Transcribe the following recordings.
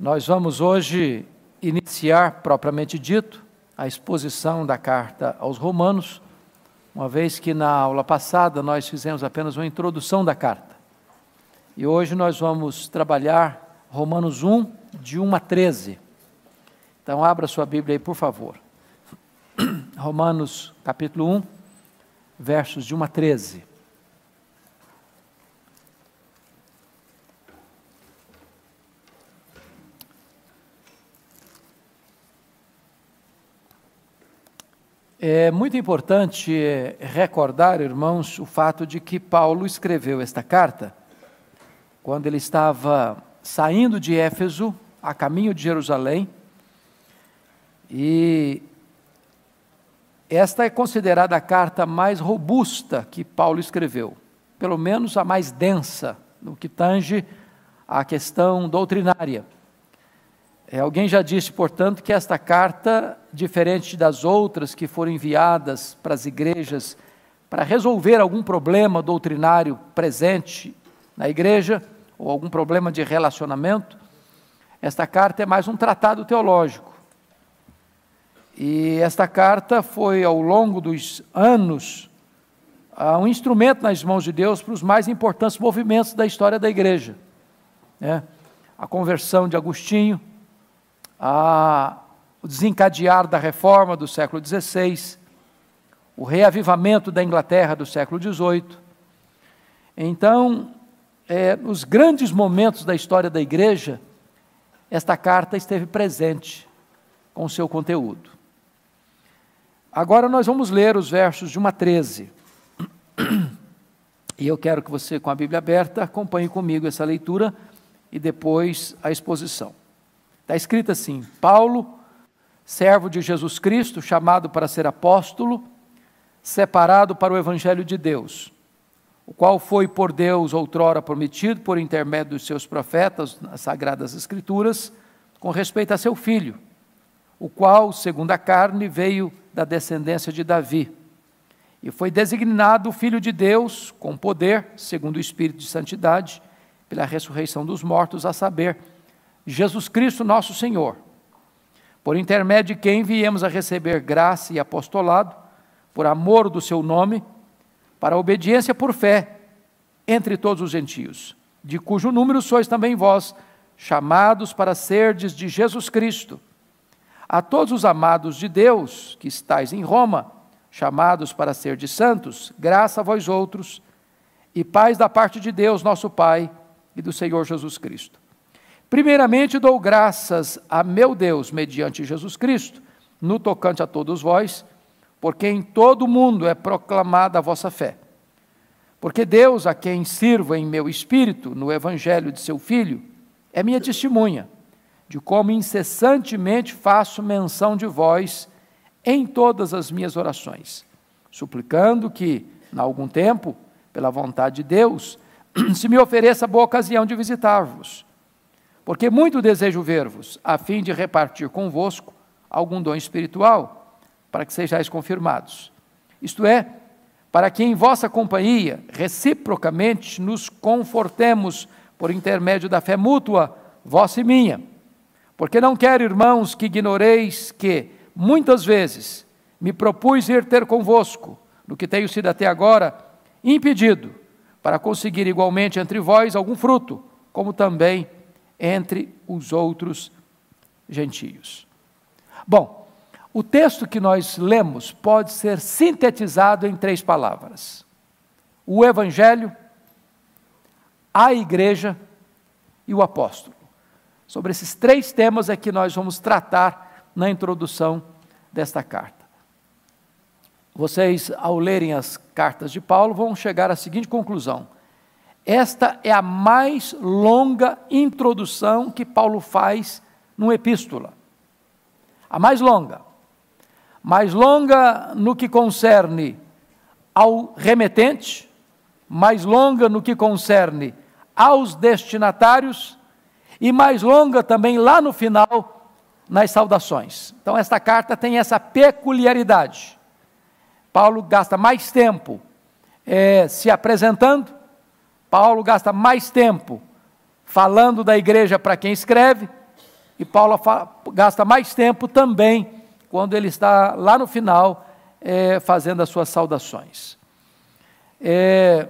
Nós vamos hoje iniciar, propriamente dito, a exposição da carta aos Romanos, uma vez que na aula passada nós fizemos apenas uma introdução da carta. E hoje nós vamos trabalhar Romanos 1, de 1 a 13. Então, abra sua Bíblia aí, por favor. Romanos, capítulo 1, versos de 1 a 13. É muito importante recordar, irmãos, o fato de que Paulo escreveu esta carta quando ele estava saindo de Éfeso, a caminho de Jerusalém, e esta é considerada a carta mais robusta que Paulo escreveu, pelo menos a mais densa no que tange à questão doutrinária. É, alguém já disse, portanto, que esta carta, diferente das outras que foram enviadas para as igrejas para resolver algum problema doutrinário presente na igreja, ou algum problema de relacionamento, esta carta é mais um tratado teológico. E esta carta foi, ao longo dos anos, um instrumento nas mãos de Deus para os mais importantes movimentos da história da igreja. Né? A conversão de Agostinho, a, o desencadear da reforma do século XVI, o reavivamento da Inglaterra do século XVIII. Então, é, nos grandes momentos da história da igreja, esta carta esteve presente com seu conteúdo. Agora nós vamos ler os versos de 1 a 13. E eu quero que você, com a Bíblia aberta, acompanhe comigo essa leitura e depois a exposição. Está escrito assim: Paulo, servo de Jesus Cristo, chamado para ser apóstolo, separado para o evangelho de Deus, o qual foi por Deus outrora prometido por intermédio dos seus profetas nas sagradas escrituras, com respeito a seu filho, o qual, segundo a carne, veio da descendência de Davi. E foi designado filho de Deus com poder, segundo o espírito de santidade, pela ressurreição dos mortos, a saber, Jesus Cristo, nosso Senhor, por intermédio de quem viemos a receber graça e apostolado, por amor do seu nome, para obediência por fé entre todos os gentios, de cujo número sois também vós, chamados para serdes de Jesus Cristo. A todos os amados de Deus que estáis em Roma, chamados para ser de santos, graça a vós outros, e paz da parte de Deus, nosso Pai, e do Senhor Jesus Cristo. Primeiramente dou graças a meu Deus, mediante Jesus Cristo, no tocante a todos vós, porque em todo o mundo é proclamada a vossa fé. Porque Deus, a quem sirvo em meu espírito, no evangelho de seu Filho, é minha testemunha, de como incessantemente faço menção de vós em todas as minhas orações, suplicando que, em algum tempo, pela vontade de Deus, se me ofereça boa ocasião de visitar-vos porque muito desejo ver-vos, a fim de repartir convosco algum dom espiritual, para que sejais confirmados. Isto é, para que em vossa companhia, reciprocamente, nos confortemos por intermédio da fé mútua, vossa e minha. Porque não quero, irmãos, que ignoreis que, muitas vezes, me propus ir ter convosco, no que tenho sido até agora impedido, para conseguir igualmente entre vós algum fruto, como também entre os outros gentios. Bom, o texto que nós lemos pode ser sintetizado em três palavras: o Evangelho, a Igreja e o Apóstolo. Sobre esses três temas é que nós vamos tratar na introdução desta carta. Vocês, ao lerem as cartas de Paulo, vão chegar à seguinte conclusão esta é a mais longa introdução que Paulo faz numa epístola. A mais longa. Mais longa no que concerne ao remetente, mais longa no que concerne aos destinatários e mais longa também lá no final nas saudações. Então, esta carta tem essa peculiaridade. Paulo gasta mais tempo é, se apresentando Paulo gasta mais tempo falando da igreja para quem escreve e Paulo gasta mais tempo também quando ele está lá no final é, fazendo as suas saudações. É,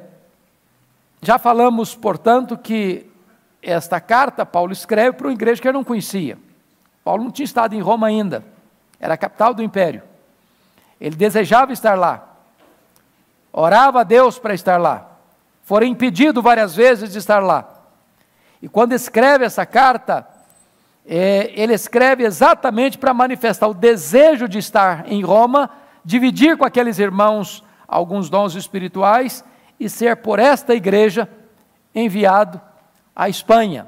já falamos, portanto, que esta carta Paulo escreve para uma igreja que ele não conhecia. Paulo não tinha estado em Roma ainda, era a capital do império. Ele desejava estar lá, orava a Deus para estar lá, fora impedido várias vezes de estar lá. E quando escreve essa carta, é, ele escreve exatamente para manifestar o desejo de estar em Roma, dividir com aqueles irmãos alguns dons espirituais e ser por esta igreja enviado à Espanha.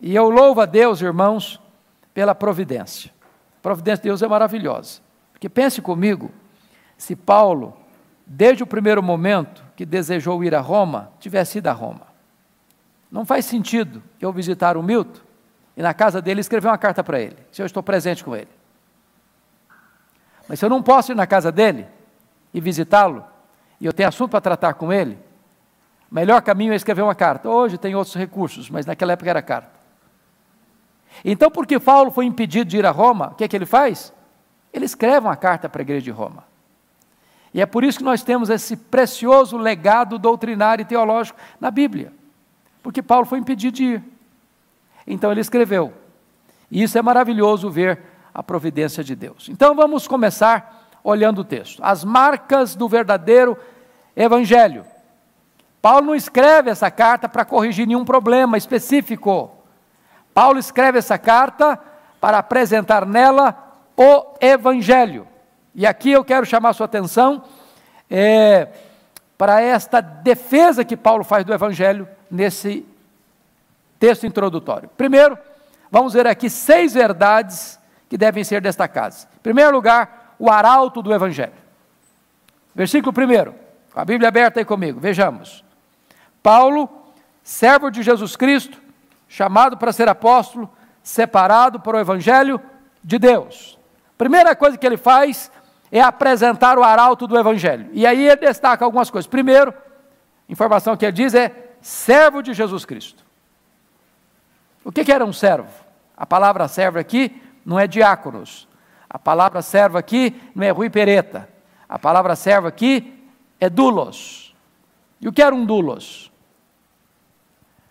E eu louvo a Deus, irmãos, pela providência. A providência de Deus é maravilhosa. Porque pense comigo, se Paulo, desde o primeiro momento que desejou ir a Roma, tivesse ido a Roma. Não faz sentido eu visitar o Milton e na casa dele escrever uma carta para ele, se eu estou presente com ele. Mas se eu não posso ir na casa dele e visitá-lo, e eu tenho assunto para tratar com ele, o melhor caminho é escrever uma carta. Hoje tem outros recursos, mas naquela época era carta. Então, porque Paulo foi impedido de ir a Roma, o que é que ele faz? Ele escreve uma carta para a igreja de Roma. E é por isso que nós temos esse precioso legado doutrinário e teológico na Bíblia. Porque Paulo foi impedido de ir. Então ele escreveu. E isso é maravilhoso ver a providência de Deus. Então vamos começar olhando o texto. As marcas do verdadeiro evangelho. Paulo não escreve essa carta para corrigir nenhum problema específico. Paulo escreve essa carta para apresentar nela o Evangelho. E aqui eu quero chamar sua atenção é, para esta defesa que Paulo faz do Evangelho nesse texto introdutório. Primeiro, vamos ver aqui seis verdades que devem ser destacadas. Em primeiro lugar, o arauto do Evangelho. Versículo primeiro, com a Bíblia aberta aí comigo, vejamos. Paulo, servo de Jesus Cristo, chamado para ser apóstolo, separado para o Evangelho de Deus. Primeira coisa que ele faz é apresentar o arauto do Evangelho. E aí ele destaca algumas coisas. Primeiro, informação que ele diz é servo de Jesus Cristo. O que, que era um servo? A palavra servo aqui não é diáconos. A palavra servo aqui não é Rui Pereta. A palavra servo aqui é dulos. E o que era um dulos?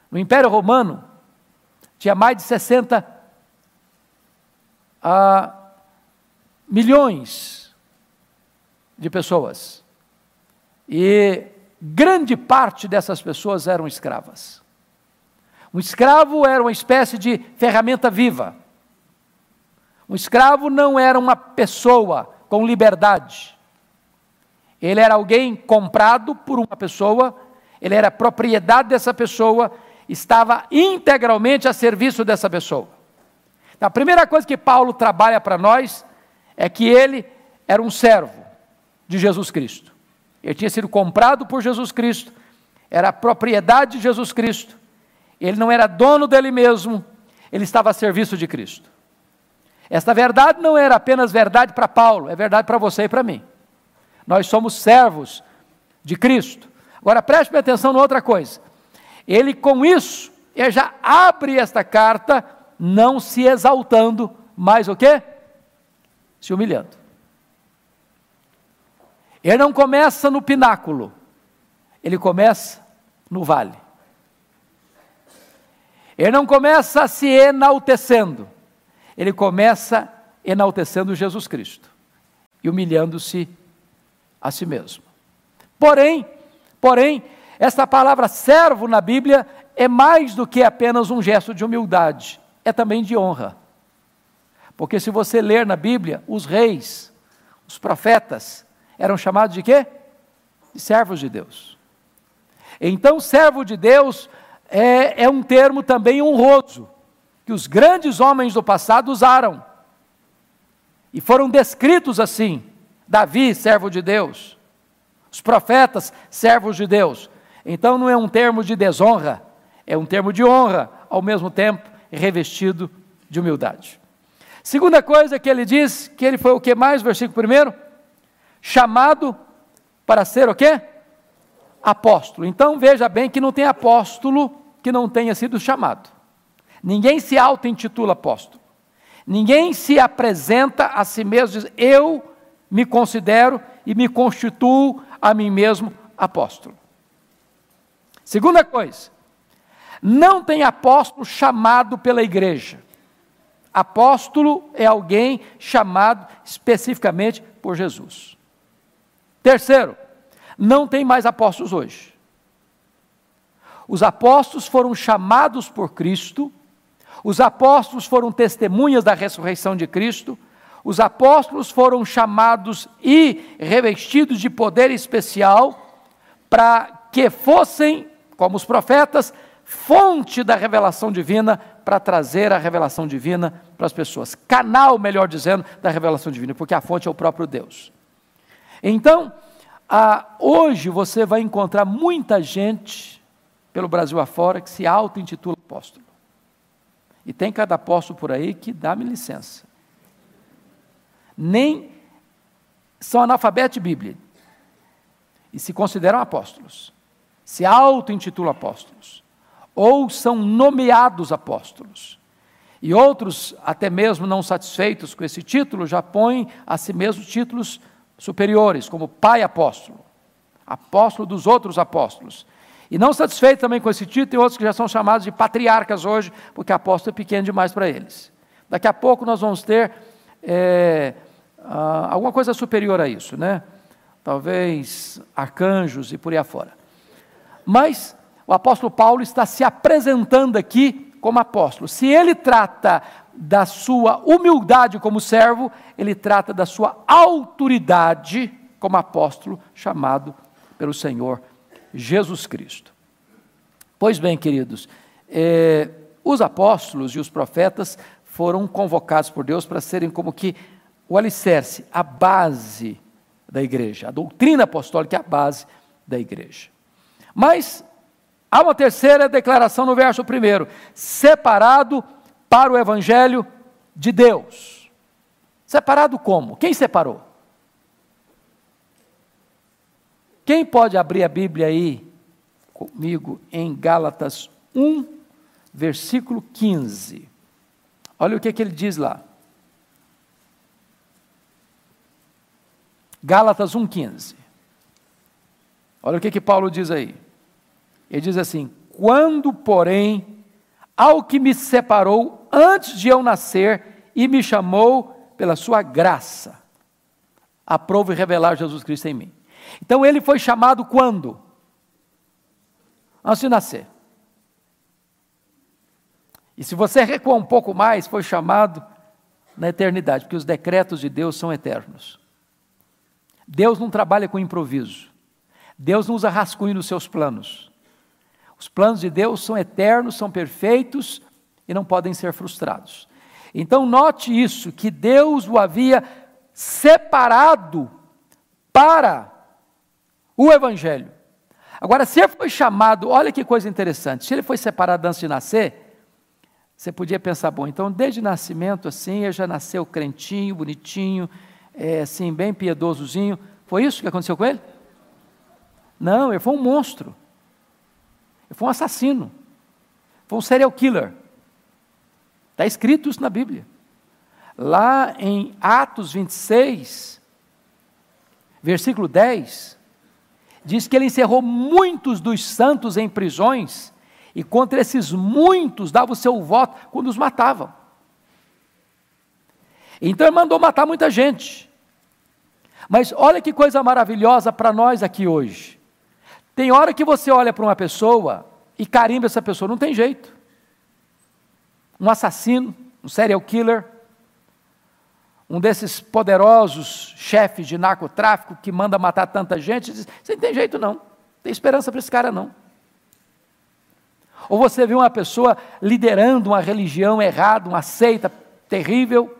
No Império Romano, tinha mais de 60 ah, milhões de pessoas. E grande parte dessas pessoas eram escravas. Um escravo era uma espécie de ferramenta viva. Um escravo não era uma pessoa com liberdade. Ele era alguém comprado por uma pessoa, ele era propriedade dessa pessoa, estava integralmente a serviço dessa pessoa. Então, a primeira coisa que Paulo trabalha para nós é que ele era um servo de Jesus Cristo. Ele tinha sido comprado por Jesus Cristo, era propriedade de Jesus Cristo. Ele não era dono dele mesmo, ele estava a serviço de Cristo. Esta verdade não era apenas verdade para Paulo, é verdade para você e para mim. Nós somos servos de Cristo. Agora preste atenção em outra coisa. Ele com isso, ele já abre esta carta não se exaltando, mas o quê? se humilhando. Ele não começa no pináculo, ele começa no vale. Ele não começa se enaltecendo, ele começa enaltecendo Jesus Cristo e humilhando-se a si mesmo. Porém, porém, essa palavra servo na Bíblia é mais do que apenas um gesto de humildade, é também de honra. Porque se você ler na Bíblia, os reis, os profetas, eram chamados de quê? De servos de Deus. Então, servo de Deus é, é um termo também honroso, que os grandes homens do passado usaram. E foram descritos assim: Davi, servo de Deus, os profetas, servos de Deus. Então não é um termo de desonra, é um termo de honra, ao mesmo tempo revestido de humildade. Segunda coisa que ele diz, que ele foi o que mais, versículo primeiro? Chamado para ser o quê? Apóstolo. Então veja bem que não tem apóstolo que não tenha sido chamado. Ninguém se auto-intitula apóstolo. Ninguém se apresenta a si mesmo diz: Eu me considero e me constituo a mim mesmo apóstolo. Segunda coisa, não tem apóstolo chamado pela igreja. Apóstolo é alguém chamado especificamente por Jesus. Terceiro, não tem mais apóstolos hoje. Os apóstolos foram chamados por Cristo, os apóstolos foram testemunhas da ressurreição de Cristo, os apóstolos foram chamados e revestidos de poder especial para que fossem, como os profetas, fonte da revelação divina para trazer a revelação divina para as pessoas. Canal, melhor dizendo, da revelação divina, porque a fonte é o próprio Deus. Então, hoje você vai encontrar muita gente pelo Brasil afora que se auto-intitula apóstolo. E tem cada apóstolo por aí que dá-me licença. Nem são analfabetos de Bíblia e se consideram apóstolos, se auto-intitulam apóstolos ou são nomeados apóstolos. E outros, até mesmo não satisfeitos com esse título, já põem a si mesmos títulos superiores, como pai apóstolo, apóstolo dos outros apóstolos. E não satisfeitos também com esse título, tem outros que já são chamados de patriarcas hoje, porque apóstolo é pequeno demais para eles. Daqui a pouco nós vamos ter é, alguma coisa superior a isso, né? Talvez arcanjos e por aí afora. Mas o apóstolo Paulo está se apresentando aqui como apóstolo. Se ele trata da sua humildade como servo, ele trata da sua autoridade como apóstolo chamado pelo Senhor Jesus Cristo. Pois bem, queridos, é, os apóstolos e os profetas foram convocados por Deus para serem como que o alicerce, a base da igreja. A doutrina apostólica é a base da igreja. Mas Há uma terceira declaração no verso primeiro: separado para o evangelho de Deus. Separado como? Quem separou? Quem pode abrir a Bíblia aí comigo em Gálatas 1, versículo 15? Olha o que, que ele diz lá. Gálatas 1,15. Olha o que, que Paulo diz aí. Ele diz assim: Quando, porém, ao que me separou antes de eu nascer e me chamou pela sua graça, aprove revelar Jesus Cristo em mim. Então ele foi chamado quando? Antes de nascer. E se você recuar um pouco mais, foi chamado na eternidade, porque os decretos de Deus são eternos. Deus não trabalha com improviso. Deus não usa rascunho nos seus planos. Os planos de Deus são eternos, são perfeitos e não podem ser frustrados. Então, note isso: que Deus o havia separado para o Evangelho. Agora, se ele foi chamado, olha que coisa interessante: se ele foi separado antes de nascer, você podia pensar, bom, então desde nascimento assim, ele já nasceu crentinho, bonitinho, é, assim, bem piedosozinho. Foi isso que aconteceu com ele? Não, ele foi um monstro. Ele foi um assassino. Foi um serial killer. Está escrito isso na Bíblia. Lá em Atos 26, versículo 10, diz que ele encerrou muitos dos santos em prisões, e contra esses muitos dava o seu voto quando os matavam. Então ele mandou matar muita gente. Mas olha que coisa maravilhosa para nós aqui hoje. Tem hora que você olha para uma pessoa e carimba essa pessoa, não tem jeito. Um assassino, um serial killer, um desses poderosos chefes de narcotráfico que manda matar tanta gente, diz, você não tem jeito não, não tem esperança para esse cara não. Ou você vê uma pessoa liderando uma religião errada, uma seita terrível,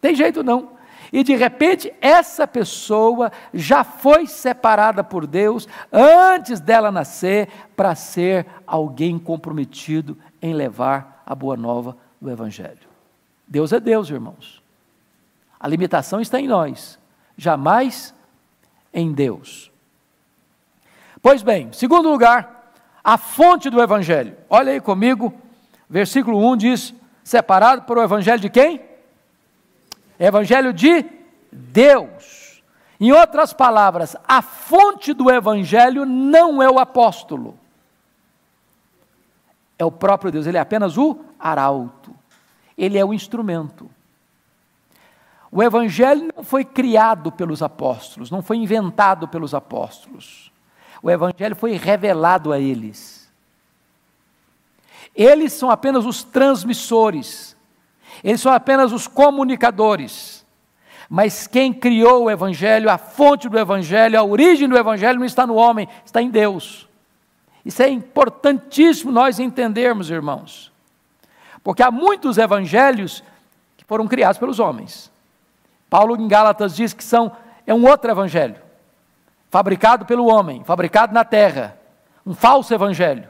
tem jeito não e de repente essa pessoa já foi separada por Deus antes dela nascer para ser alguém comprometido em levar a boa nova do Evangelho. Deus é Deus, irmãos. A limitação está em nós, jamais em Deus. Pois bem, segundo lugar, a fonte do Evangelho. Olha aí comigo, Versículo 1 diz: separado para o evangelho de quem? Evangelho de Deus. Em outras palavras, a fonte do evangelho não é o apóstolo. É o próprio Deus, ele é apenas o arauto. Ele é o instrumento. O evangelho não foi criado pelos apóstolos, não foi inventado pelos apóstolos. O evangelho foi revelado a eles. Eles são apenas os transmissores. Eles são apenas os comunicadores. Mas quem criou o Evangelho, a fonte do Evangelho, a origem do Evangelho não está no homem, está em Deus. Isso é importantíssimo nós entendermos, irmãos. Porque há muitos evangelhos que foram criados pelos homens. Paulo em Gálatas diz que são é um outro evangelho, fabricado pelo homem, fabricado na terra, um falso evangelho.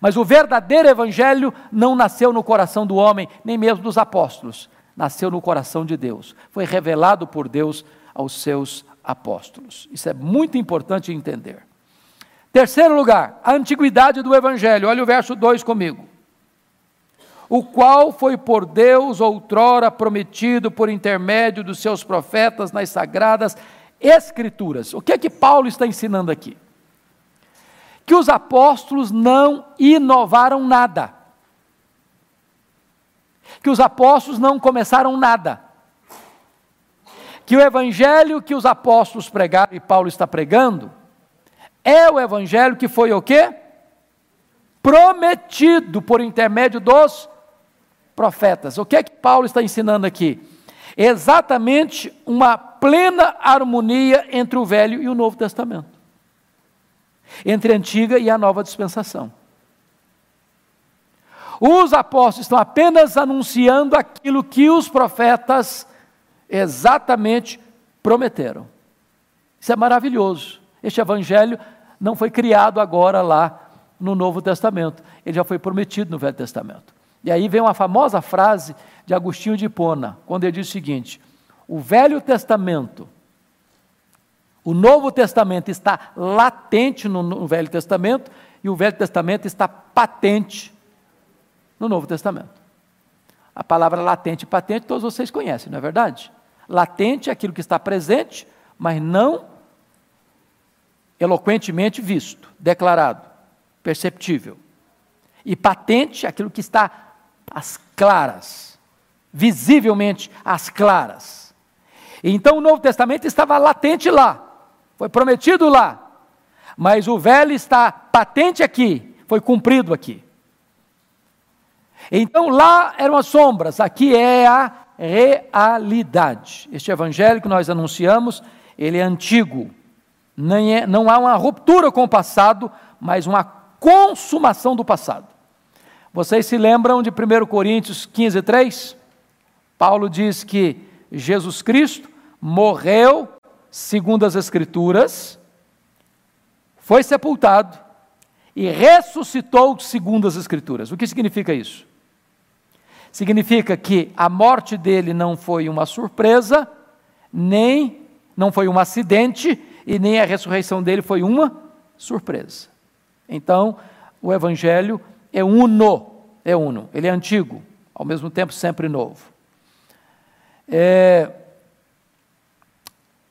Mas o verdadeiro evangelho não nasceu no coração do homem, nem mesmo dos apóstolos, nasceu no coração de Deus. Foi revelado por Deus aos seus apóstolos. Isso é muito importante entender. Terceiro lugar, a antiguidade do evangelho. Olha o verso 2 comigo. O qual foi por Deus outrora prometido por intermédio dos seus profetas nas sagradas escrituras. O que é que Paulo está ensinando aqui? que os apóstolos não inovaram nada. Que os apóstolos não começaram nada. Que o evangelho que os apóstolos pregaram e Paulo está pregando é o evangelho que foi o quê? Prometido por intermédio dos profetas. O que é que Paulo está ensinando aqui? Exatamente uma plena harmonia entre o Velho e o Novo Testamento entre a antiga e a nova dispensação. Os apóstolos estão apenas anunciando aquilo que os profetas exatamente prometeram. Isso é maravilhoso. Este evangelho não foi criado agora lá no Novo Testamento, ele já foi prometido no Velho Testamento. E aí vem uma famosa frase de Agostinho de Hipona, quando ele diz o seguinte: o Velho Testamento o Novo Testamento está latente no, no Velho Testamento e o Velho Testamento está patente no Novo Testamento. A palavra latente e patente todos vocês conhecem, não é verdade? Latente é aquilo que está presente, mas não eloquentemente visto, declarado, perceptível. E patente aquilo que está às claras, visivelmente às claras. Então o Novo Testamento estava latente lá, foi prometido lá. Mas o velho está patente aqui, foi cumprido aqui. Então lá eram as sombras, aqui é a realidade. Este evangelho que nós anunciamos, ele é antigo. Não, é, não há uma ruptura com o passado, mas uma consumação do passado. Vocês se lembram de 1 Coríntios 15, 3? Paulo diz que Jesus Cristo morreu segundo as Escrituras, foi sepultado e ressuscitou segundo as Escrituras. O que significa isso? Significa que a morte dele não foi uma surpresa, nem não foi um acidente, e nem a ressurreição dele foi uma surpresa. Então, o Evangelho é uno, é uno, ele é antigo, ao mesmo tempo sempre novo. É,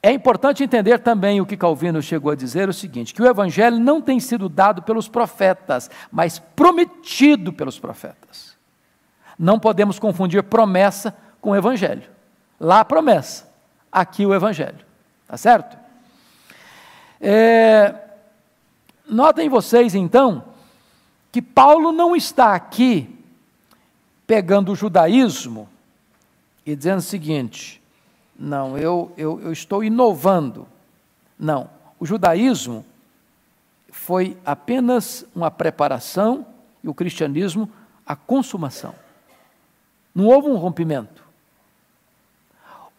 é importante entender também o que Calvino chegou a dizer: o seguinte, que o Evangelho não tem sido dado pelos profetas, mas prometido pelos profetas. Não podemos confundir promessa com Evangelho. Lá a promessa, aqui o Evangelho. Tá certo? É, notem vocês então que Paulo não está aqui pegando o judaísmo e dizendo o seguinte: não, eu, eu, eu estou inovando. Não, o judaísmo foi apenas uma preparação e o cristianismo a consumação. Não houve um rompimento.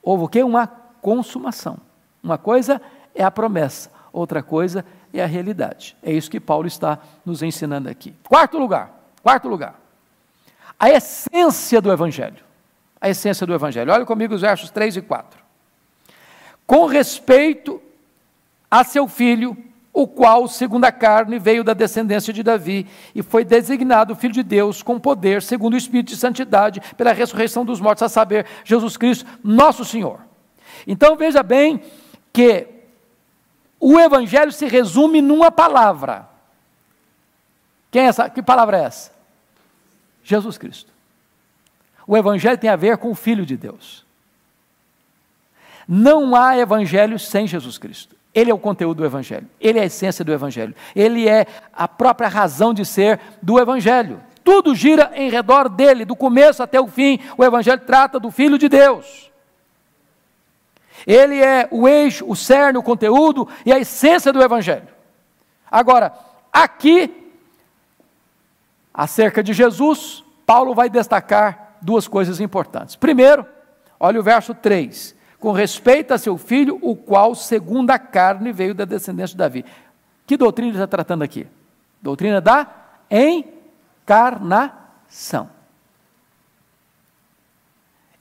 Houve o quê? Uma consumação. Uma coisa é a promessa, outra coisa é a realidade. É isso que Paulo está nos ensinando aqui. Quarto lugar, quarto lugar. A essência do evangelho a essência do Evangelho. Olha comigo os versos 3 e 4. Com respeito a seu filho o qual, segundo a carne, veio da descendência de Davi e foi designado Filho de Deus com poder, segundo o Espírito de Santidade, pela ressurreição dos mortos, a saber, Jesus Cristo, nosso Senhor. Então veja bem que o Evangelho se resume numa palavra. Quem é essa? Que palavra é essa? Jesus Cristo. O Evangelho tem a ver com o Filho de Deus. Não há Evangelho sem Jesus Cristo. Ele é o conteúdo do Evangelho, ele é a essência do Evangelho, ele é a própria razão de ser do Evangelho. Tudo gira em redor dele, do começo até o fim. O Evangelho trata do Filho de Deus. Ele é o eixo, o cerne, o conteúdo e a essência do Evangelho. Agora, aqui, acerca de Jesus, Paulo vai destacar duas coisas importantes. Primeiro, olha o verso 3 com respeito a seu filho, o qual, segundo a carne, veio da descendência de Davi. Que doutrina ele está tratando aqui? Doutrina da encarnação.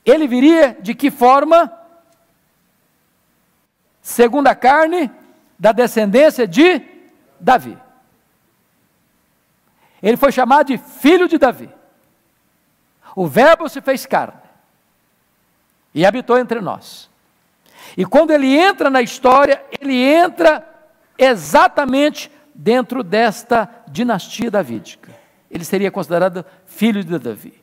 Ele viria de que forma? Segundo a carne, da descendência de Davi. Ele foi chamado de filho de Davi. O Verbo se fez carne e habitou entre nós. E quando ele entra na história, ele entra exatamente dentro desta dinastia davídica. Ele seria considerado filho de Davi.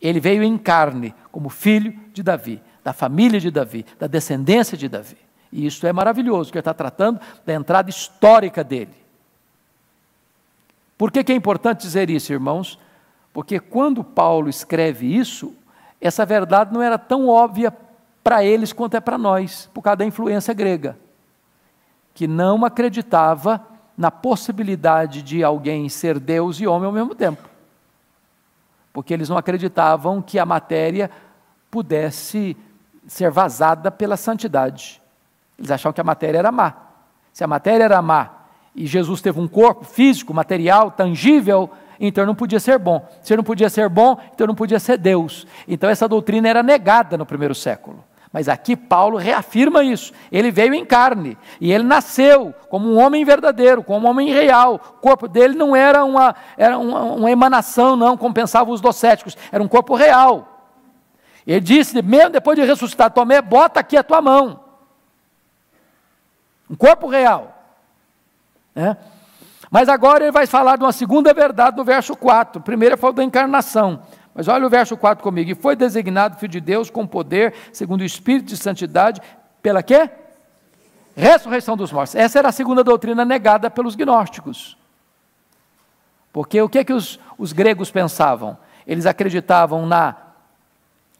Ele veio em carne como filho de Davi, da família de Davi, da descendência de Davi. E isso é maravilhoso, que ele está tratando da entrada histórica dele. Por que, que é importante dizer isso, irmãos? Porque quando Paulo escreve isso, essa verdade não era tão óbvia para eles quanto é para nós, por causa da influência grega, que não acreditava na possibilidade de alguém ser Deus e homem ao mesmo tempo. Porque eles não acreditavam que a matéria pudesse ser vazada pela santidade. Eles achavam que a matéria era má. Se a matéria era má e Jesus teve um corpo físico, material, tangível, então não podia ser bom. Se não podia ser bom, então não podia ser Deus. Então essa doutrina era negada no primeiro século. Mas aqui Paulo reafirma isso. Ele veio em carne e ele nasceu como um homem verdadeiro, como um homem real. O corpo dele não era uma, era uma, uma emanação, não, como pensavam os docéticos, era um corpo real. Ele disse, mesmo depois de ressuscitar, Tomé, bota aqui a tua mão. Um corpo real. Né? Mas agora ele vai falar de uma segunda verdade no verso 4. Primeiro ele falou da encarnação. Mas olha o verso 4 comigo. E foi designado filho de Deus com poder, segundo o Espírito de Santidade, pela quê? Ressurreição dos mortos. Essa era a segunda doutrina negada pelos gnósticos. Porque o que é que os, os gregos pensavam? Eles acreditavam na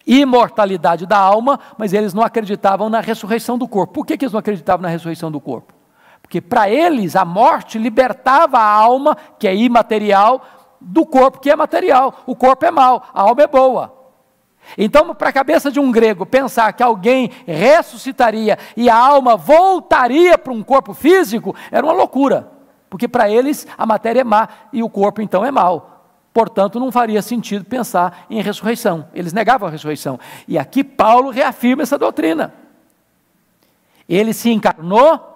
imortalidade da alma, mas eles não acreditavam na ressurreição do corpo. Por que, que eles não acreditavam na ressurreição do corpo? Porque para eles a morte libertava a alma, que é imaterial, do corpo que é material. O corpo é mau, a alma é boa. Então, para a cabeça de um grego, pensar que alguém ressuscitaria e a alma voltaria para um corpo físico era uma loucura, porque para eles a matéria é má e o corpo então é mau. Portanto, não faria sentido pensar em ressurreição. Eles negavam a ressurreição. E aqui Paulo reafirma essa doutrina. Ele se encarnou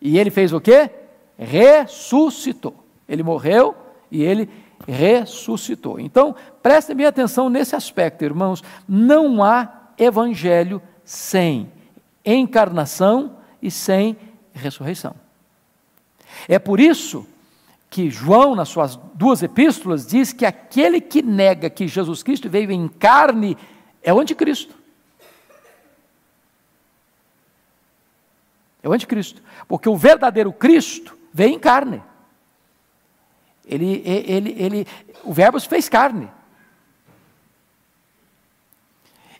e ele fez o quê? Ressuscitou. Ele morreu e ele ressuscitou. Então, prestem bem atenção nesse aspecto, irmãos. Não há evangelho sem encarnação e sem ressurreição. É por isso que João, nas suas duas epístolas, diz que aquele que nega que Jesus Cristo veio em carne é o anticristo. É o anticristo. Porque o verdadeiro Cristo veio em carne. Ele, ele, ele, o Verbo se fez carne.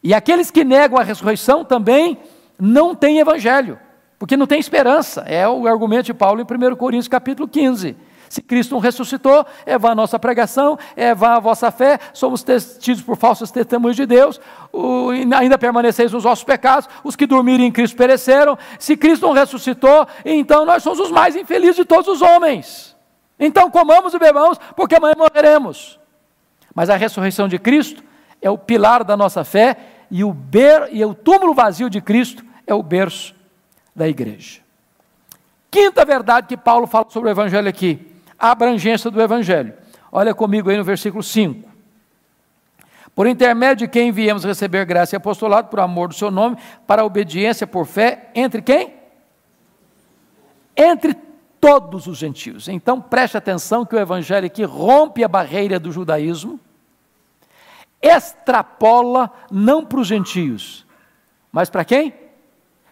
E aqueles que negam a ressurreição também não têm evangelho, porque não tem esperança. É o argumento de Paulo em 1 Coríntios capítulo 15. Se Cristo não ressuscitou, é vã a nossa pregação, é vã a vossa fé, somos tidos por falsos testemunhos de Deus, o, ainda permaneceis nos vossos pecados, os que dormiram em Cristo pereceram. Se Cristo não ressuscitou, então nós somos os mais infelizes de todos os homens. Então comamos e bebamos, porque amanhã morreremos. Mas a ressurreição de Cristo é o pilar da nossa fé e o, ber, e o túmulo vazio de Cristo é o berço da igreja. Quinta verdade que Paulo fala sobre o Evangelho aqui, a abrangência do Evangelho. Olha comigo aí no versículo 5. Por intermédio de quem viemos receber graça e apostolado por amor do seu nome, para a obediência por fé, entre quem? Entre todos os gentios. Então preste atenção que o Evangelho aqui rompe a barreira do judaísmo, extrapola não para os gentios, mas para quem?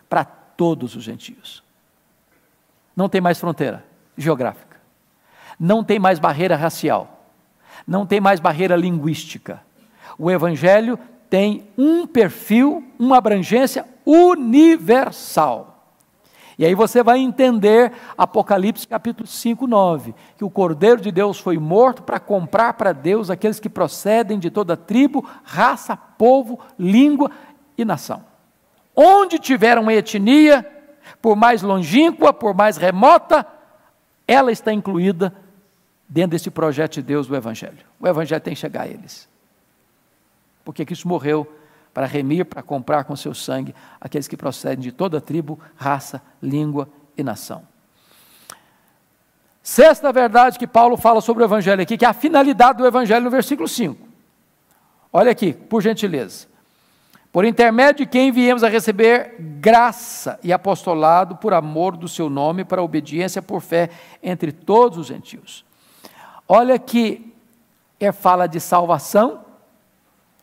Para todos os gentios. Não tem mais fronteira geográfica, não tem mais barreira racial, não tem mais barreira linguística. O Evangelho tem um perfil, uma abrangência universal. E aí você vai entender Apocalipse capítulo 5, 9, que o Cordeiro de Deus foi morto para comprar para Deus aqueles que procedem de toda tribo, raça, povo, língua e nação. Onde tiver uma etnia, por mais longínqua, por mais remota, ela está incluída dentro desse projeto de Deus do Evangelho. O Evangelho tem que chegar a eles. Porque Cristo morreu para remir, para comprar com seu sangue aqueles que procedem de toda tribo, raça, língua e nação. Sexta verdade que Paulo fala sobre o Evangelho aqui, que é a finalidade do Evangelho no versículo 5. Olha aqui, por gentileza. Por intermédio de quem viemos a receber graça e apostolado por amor do seu nome, para obediência por fé entre todos os gentios. Olha que é fala de salvação,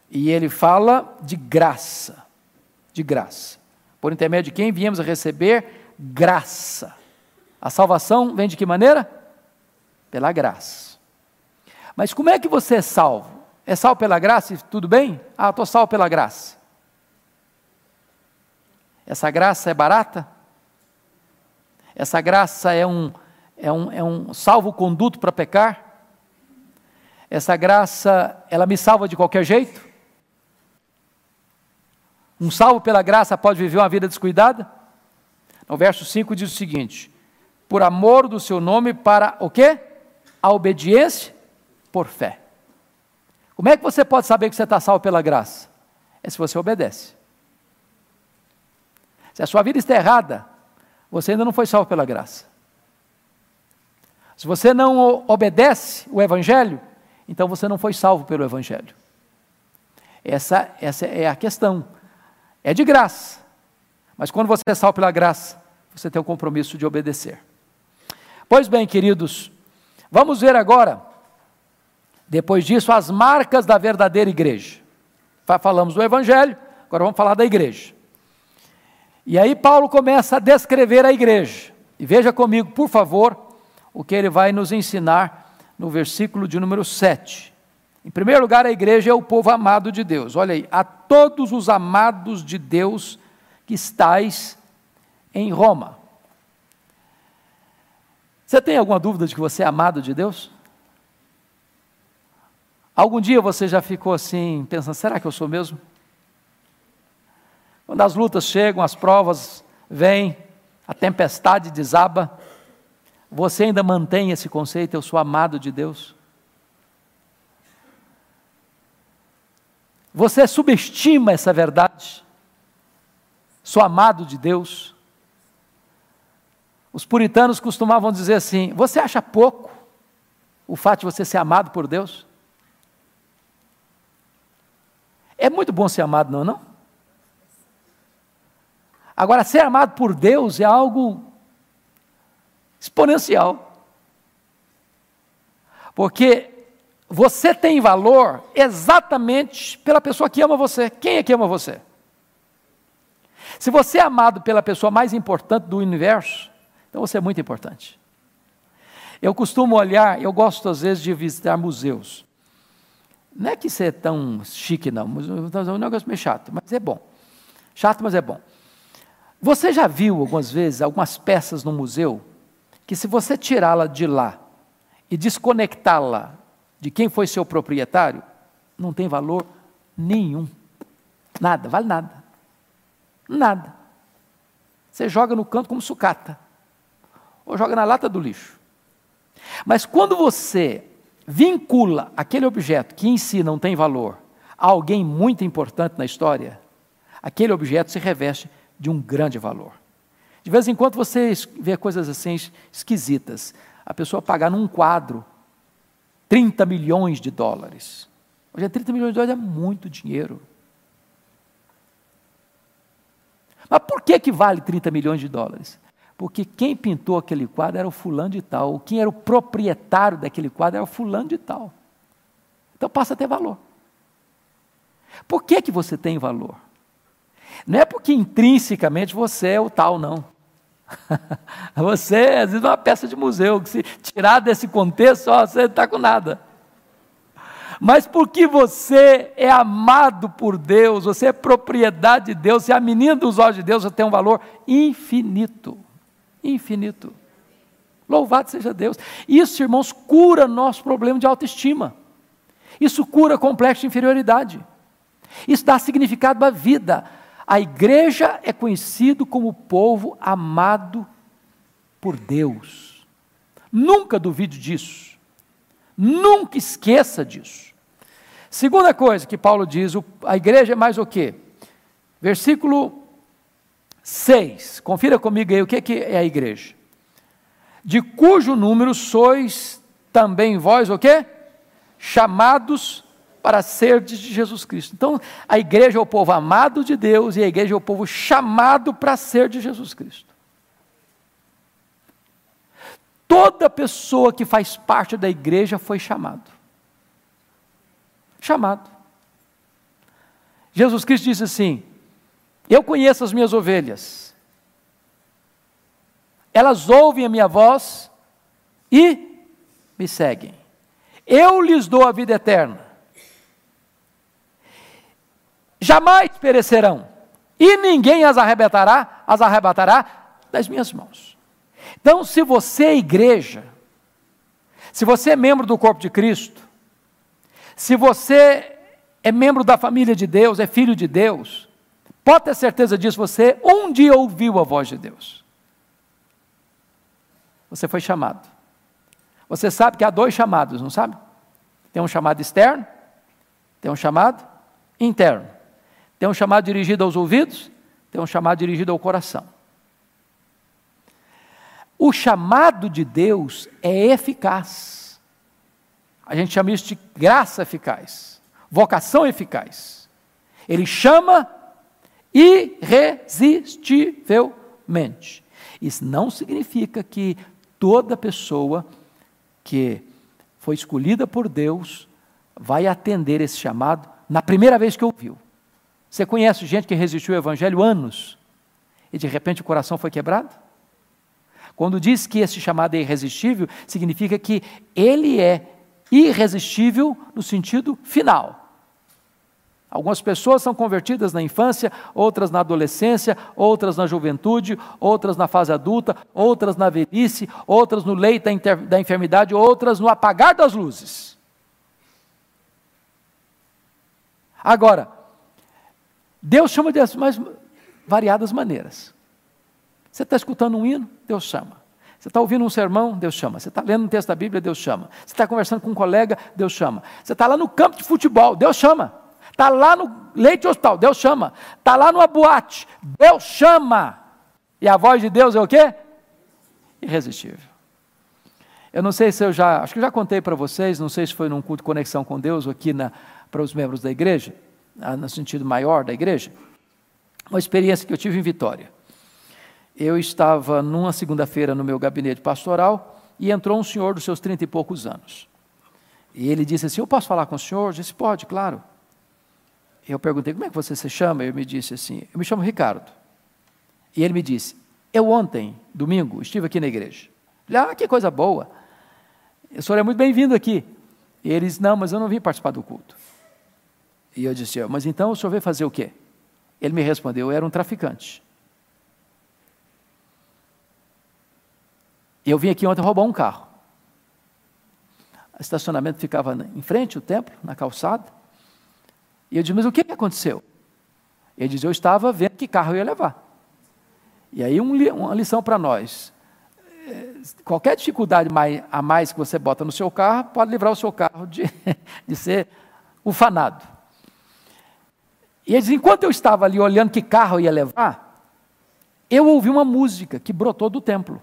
e ele fala de graça, de graça. Por intermédio de quem viemos a receber graça. A salvação vem de que maneira? Pela graça. Mas como é que você é salvo? É salvo pela graça e tudo bem? Ah, estou salvo pela graça. Essa graça é barata? Essa graça é um, é um, é um salvo-conduto para pecar? Essa graça, ela me salva de qualquer jeito? Um salvo pela graça pode viver uma vida descuidada? No verso 5 diz o seguinte: por amor do seu nome para o quê? A obediência por fé. Como é que você pode saber que você está salvo pela graça? É se você obedece. Se a sua vida está errada, você ainda não foi salvo pela graça. Se você não obedece o Evangelho, então você não foi salvo pelo Evangelho. Essa, essa é a questão. É de graça. Mas quando você é salvo pela graça, você tem o compromisso de obedecer. Pois bem, queridos, vamos ver agora, depois disso, as marcas da verdadeira igreja. Falamos do Evangelho, agora vamos falar da igreja. E aí Paulo começa a descrever a igreja. E veja comigo, por favor, o que ele vai nos ensinar no versículo de número 7. Em primeiro lugar, a igreja é o povo amado de Deus. Olha aí, a todos os amados de Deus que estáis em Roma. Você tem alguma dúvida de que você é amado de Deus? Algum dia você já ficou assim, pensando: será que eu sou mesmo? Quando as lutas chegam, as provas vêm, a tempestade desaba, você ainda mantém esse conceito: eu sou amado de Deus? Você subestima essa verdade? Sou amado de Deus. Os puritanos costumavam dizer assim: Você acha pouco o fato de você ser amado por Deus? É muito bom ser amado, não é? Não? Agora, ser amado por Deus é algo exponencial. Porque você tem valor exatamente pela pessoa que ama você. Quem é que ama você? Se você é amado pela pessoa mais importante do universo, então você é muito importante. Eu costumo olhar, eu gosto às vezes de visitar museus. Não é que isso é tão chique, não. É um negócio meio chato, mas é bom. Chato, mas é bom. Você já viu algumas vezes algumas peças no museu que, se você tirá-la de lá e desconectá-la de quem foi seu proprietário, não tem valor nenhum. Nada, vale nada. Nada. Você joga no canto como sucata, ou joga na lata do lixo. Mas quando você vincula aquele objeto que em si não tem valor a alguém muito importante na história, aquele objeto se reveste de um grande valor. De vez em quando você vê coisas assim esquisitas. A pessoa pagar num quadro 30 milhões de dólares. Hoje, 30 milhões de dólares é muito dinheiro. Mas por que, que vale 30 milhões de dólares? Porque quem pintou aquele quadro era o fulano de tal, quem era o proprietário daquele quadro era o fulano de tal. Então passa a ter valor. Por que, que você tem valor? Não é porque intrinsecamente você é o tal, não. você, às vezes, é uma peça de museu, que se tirar desse contexto, ó, você não está com nada. Mas porque você é amado por Deus, você é propriedade de Deus, você é a menina dos olhos de Deus, você tem um valor infinito. Infinito. Louvado seja Deus. Isso, irmãos, cura nosso problema de autoestima. Isso cura complexo de inferioridade. Isso dá significado à vida. A igreja é conhecido como povo amado por Deus. Nunca duvide disso. Nunca esqueça disso. Segunda coisa que Paulo diz, a igreja é mais o quê? Versículo 6. Confira comigo aí o que é a igreja. De cujo número sois também vós o quê? Chamados para ser de Jesus Cristo. Então, a igreja é o povo amado de Deus e a igreja é o povo chamado para ser de Jesus Cristo. Toda pessoa que faz parte da igreja foi chamado. Chamado. Jesus Cristo disse assim: Eu conheço as minhas ovelhas. Elas ouvem a minha voz e me seguem. Eu lhes dou a vida eterna jamais perecerão, e ninguém as arrebatará, as arrebatará das minhas mãos. Então, se você é igreja, se você é membro do corpo de Cristo, se você é membro da família de Deus, é filho de Deus, pode ter certeza disso, você um dia ouviu a voz de Deus. Você foi chamado. Você sabe que há dois chamados, não sabe? Tem um chamado externo, tem um chamado interno. Tem um chamado dirigido aos ouvidos, tem um chamado dirigido ao coração. O chamado de Deus é eficaz. A gente chama isso de graça eficaz, vocação eficaz. Ele chama irresistivelmente. Isso não significa que toda pessoa que foi escolhida por Deus vai atender esse chamado na primeira vez que ouviu. Você conhece gente que resistiu ao Evangelho anos e de repente o coração foi quebrado? Quando diz que esse chamado é irresistível, significa que ele é irresistível no sentido final. Algumas pessoas são convertidas na infância, outras na adolescência, outras na juventude, outras na fase adulta, outras na velhice, outras no leito da, da enfermidade, outras no apagar das luzes. Agora, Deus chama de as mais variadas maneiras. Você está escutando um hino, Deus chama. Você está ouvindo um sermão, Deus chama. Você está lendo um texto da Bíblia, Deus chama. Você está conversando com um colega, Deus chama. Você está lá no campo de futebol, Deus chama. Está lá no leite hospital, Deus chama. Está lá numa boate, Deus chama. E a voz de Deus é o quê? Irresistível. Eu não sei se eu já, acho que eu já contei para vocês, não sei se foi num culto conexão com Deus ou aqui na, para os membros da igreja no sentido maior da igreja, uma experiência que eu tive em Vitória. Eu estava numa segunda-feira no meu gabinete pastoral e entrou um senhor dos seus trinta e poucos anos. E ele disse assim: Eu posso falar com o senhor? Eu disse: Pode, claro. Eu perguntei: Como é que você se chama? Ele me disse assim: Eu me chamo Ricardo. E ele me disse: Eu ontem, domingo, estive aqui na igreja. Falei, ah, que coisa boa. O senhor é muito bem-vindo aqui. E ele disse: Não, mas eu não vim participar do culto. E eu disse: Mas então o senhor veio fazer o quê? Ele me respondeu: Eu era um traficante. Eu vim aqui ontem roubar um carro. O estacionamento ficava em frente ao templo, na calçada. E eu disse: Mas o que aconteceu? Ele disse: Eu estava vendo que carro eu ia levar. E aí, uma lição para nós: é, qualquer dificuldade a mais que você bota no seu carro pode livrar o seu carro de, de ser ufanado. E ele diz, enquanto eu estava ali olhando que carro ia levar, eu ouvi uma música que brotou do templo.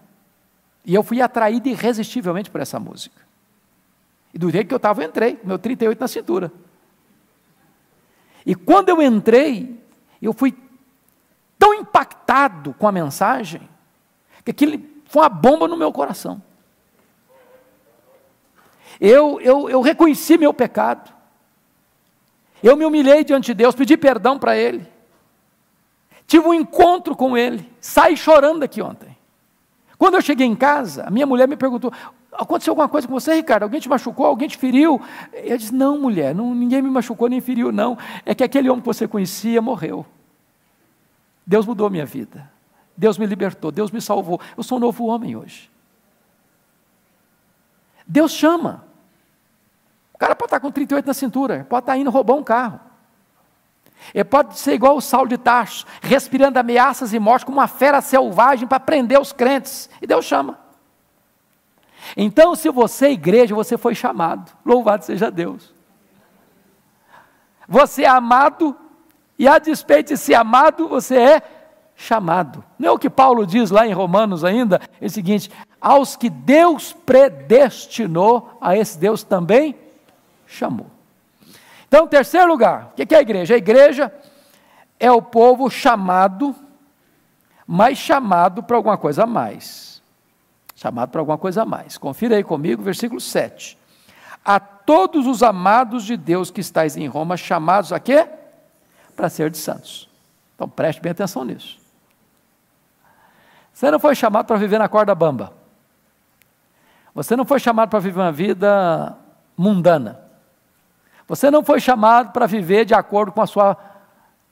E eu fui atraído irresistivelmente por essa música. E do jeito que eu estava, eu entrei, meu 38 na cintura. E quando eu entrei, eu fui tão impactado com a mensagem, que aquilo foi uma bomba no meu coração. Eu, eu, eu reconheci meu pecado. Eu me humilhei diante de Deus, pedi perdão para Ele. Tive um encontro com Ele. Saí chorando aqui ontem. Quando eu cheguei em casa, a minha mulher me perguntou: aconteceu alguma coisa com você, Ricardo? Alguém te machucou? Alguém te feriu? Eu disse: não, mulher, não, ninguém me machucou nem feriu, não. É que aquele homem que você conhecia morreu. Deus mudou a minha vida. Deus me libertou, Deus me salvou. Eu sou um novo homem hoje. Deus chama. Cara pode estar com 38 na cintura, pode estar indo roubar um carro. Ele pode ser igual o Saulo de Tarso, respirando ameaças e morte como uma fera selvagem para prender os crentes. E Deus chama. Então, se você é igreja, você foi chamado. Louvado seja Deus. Você é amado, e a despeito de ser amado, você é chamado. Não é o que Paulo diz lá em Romanos ainda? É o seguinte: aos que Deus predestinou, a esse Deus também chamou. Então, terceiro lugar, o que é a igreja? A igreja é o povo chamado, mas chamado para alguma coisa a mais. Chamado para alguma coisa a mais. Confira aí comigo, versículo 7. A todos os amados de Deus que estáis em Roma, chamados a quê? Para ser de santos. Então preste bem atenção nisso. Você não foi chamado para viver na corda bamba. Você não foi chamado para viver uma vida mundana. Você não foi chamado para viver de acordo com a sua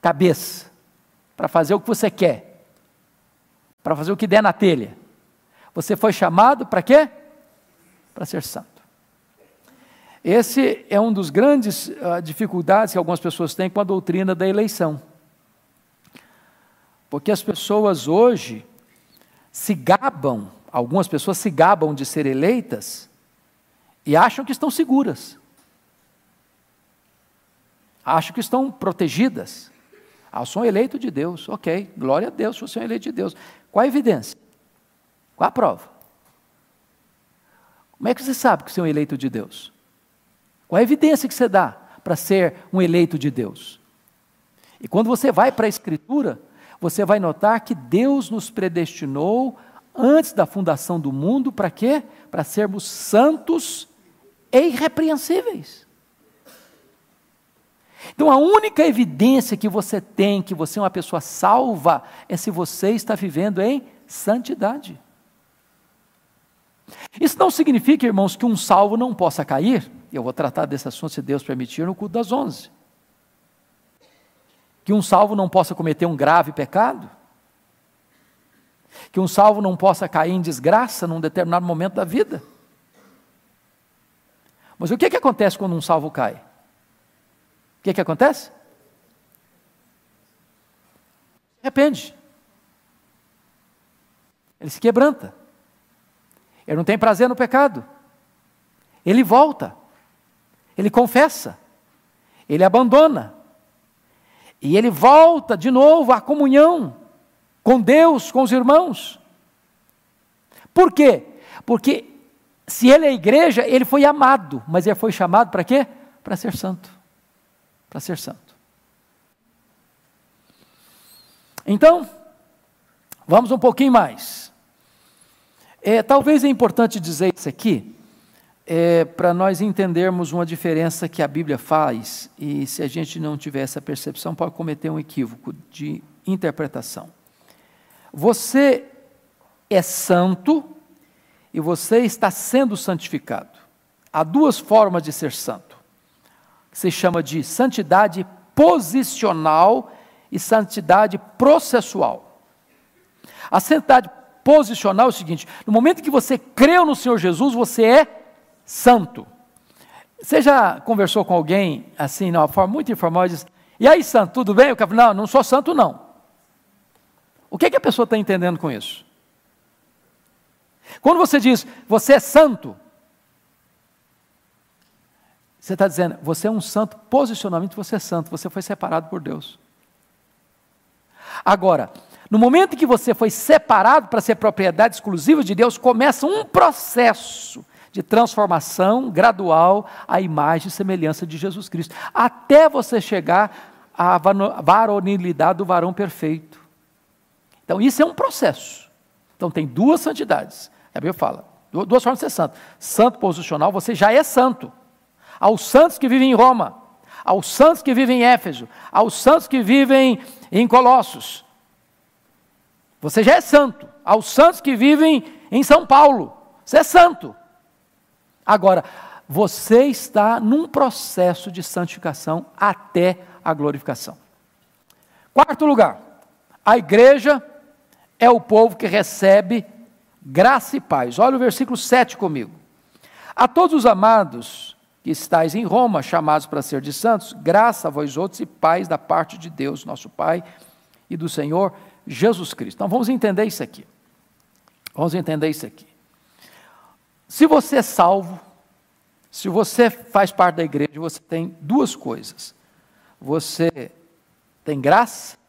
cabeça, para fazer o que você quer, para fazer o que der na telha. Você foi chamado para quê? Para ser santo. Esse é um dos grandes uh, dificuldades que algumas pessoas têm com a doutrina da eleição. Porque as pessoas hoje se gabam, algumas pessoas se gabam de ser eleitas e acham que estão seguras. Acham que estão protegidas. Ah, eu sou um eleito de Deus. Ok, glória a Deus, você é um eleito de Deus. Qual a evidência? Qual a prova? Como é que você sabe que você é um eleito de Deus? Qual a evidência que você dá para ser um eleito de Deus? E quando você vai para a Escritura, você vai notar que Deus nos predestinou antes da fundação do mundo para quê? Para sermos santos e irrepreensíveis. Então a única evidência que você tem que você é uma pessoa salva é se você está vivendo em santidade. Isso não significa, irmãos, que um salvo não possa cair. Eu vou tratar desse assunto, se Deus permitir, no culto das onze que um salvo não possa cometer um grave pecado, que um salvo não possa cair em desgraça num determinado momento da vida. Mas o que, que acontece quando um salvo cai? O que, que acontece? Arrepende. Ele se quebranta. Ele não tem prazer no pecado. Ele volta. Ele confessa. Ele abandona. E ele volta de novo à comunhão com Deus, com os irmãos. Por quê? Porque se ele é igreja, ele foi amado, mas ele foi chamado para quê? Para ser santo. Para ser santo. Então, vamos um pouquinho mais. É, talvez é importante dizer isso aqui, é, para nós entendermos uma diferença que a Bíblia faz, e se a gente não tiver essa percepção, pode cometer um equívoco de interpretação. Você é santo e você está sendo santificado. Há duas formas de ser santo, que se chama de santidade posicional e santidade processual. A santidade posicional é o seguinte: no momento que você creu no Senhor Jesus, você é santo. Você já conversou com alguém assim, de uma forma muito informal, e diz, e aí, santo, tudo bem? Cara não, não sou santo, não. O que, é que a pessoa está entendendo com isso? Quando você diz, você é santo, você está dizendo, você é um santo, posicionamento você é santo, você foi separado por Deus. Agora, No momento em que você foi separado para ser propriedade exclusiva de Deus, começa um processo de transformação gradual à imagem e semelhança de Jesus Cristo, até você chegar à varonilidade do varão perfeito. Então, isso é um processo. Então, tem duas santidades. A Bíblia fala, duas formas de ser santo. Santo posicional, você já é santo. Aos santos que vivem em Roma, aos santos que vivem em Éfeso, aos santos que vivem em Colossos. Você já é santo. Aos santos que vivem em São Paulo, você é santo. Agora, você está num processo de santificação até a glorificação. Quarto lugar, a igreja é o povo que recebe graça e paz. Olha o versículo 7 comigo. A todos os amados que estáis em Roma, chamados para ser de santos, graça a vós outros e paz da parte de Deus, nosso Pai, e do Senhor Jesus Cristo. Então vamos entender isso aqui. Vamos entender isso aqui. Se você é salvo, se você faz parte da igreja, você tem duas coisas. Você tem graça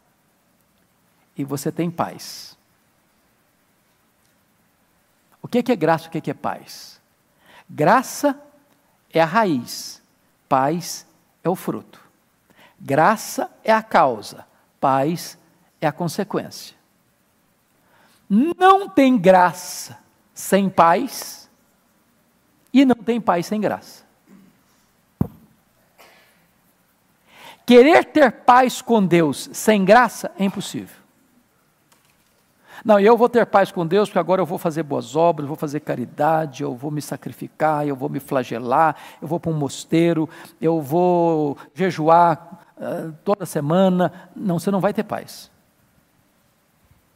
e você tem paz. O que é graça e o que é paz? Graça é a raiz, paz é o fruto. Graça é a causa, paz é a consequência. Não tem graça sem paz e não tem paz sem graça. Querer ter paz com Deus sem graça é impossível. Não, eu vou ter paz com Deus porque agora eu vou fazer boas obras, vou fazer caridade, eu vou me sacrificar, eu vou me flagelar, eu vou para um mosteiro, eu vou jejuar uh, toda semana. Não, você não vai ter paz.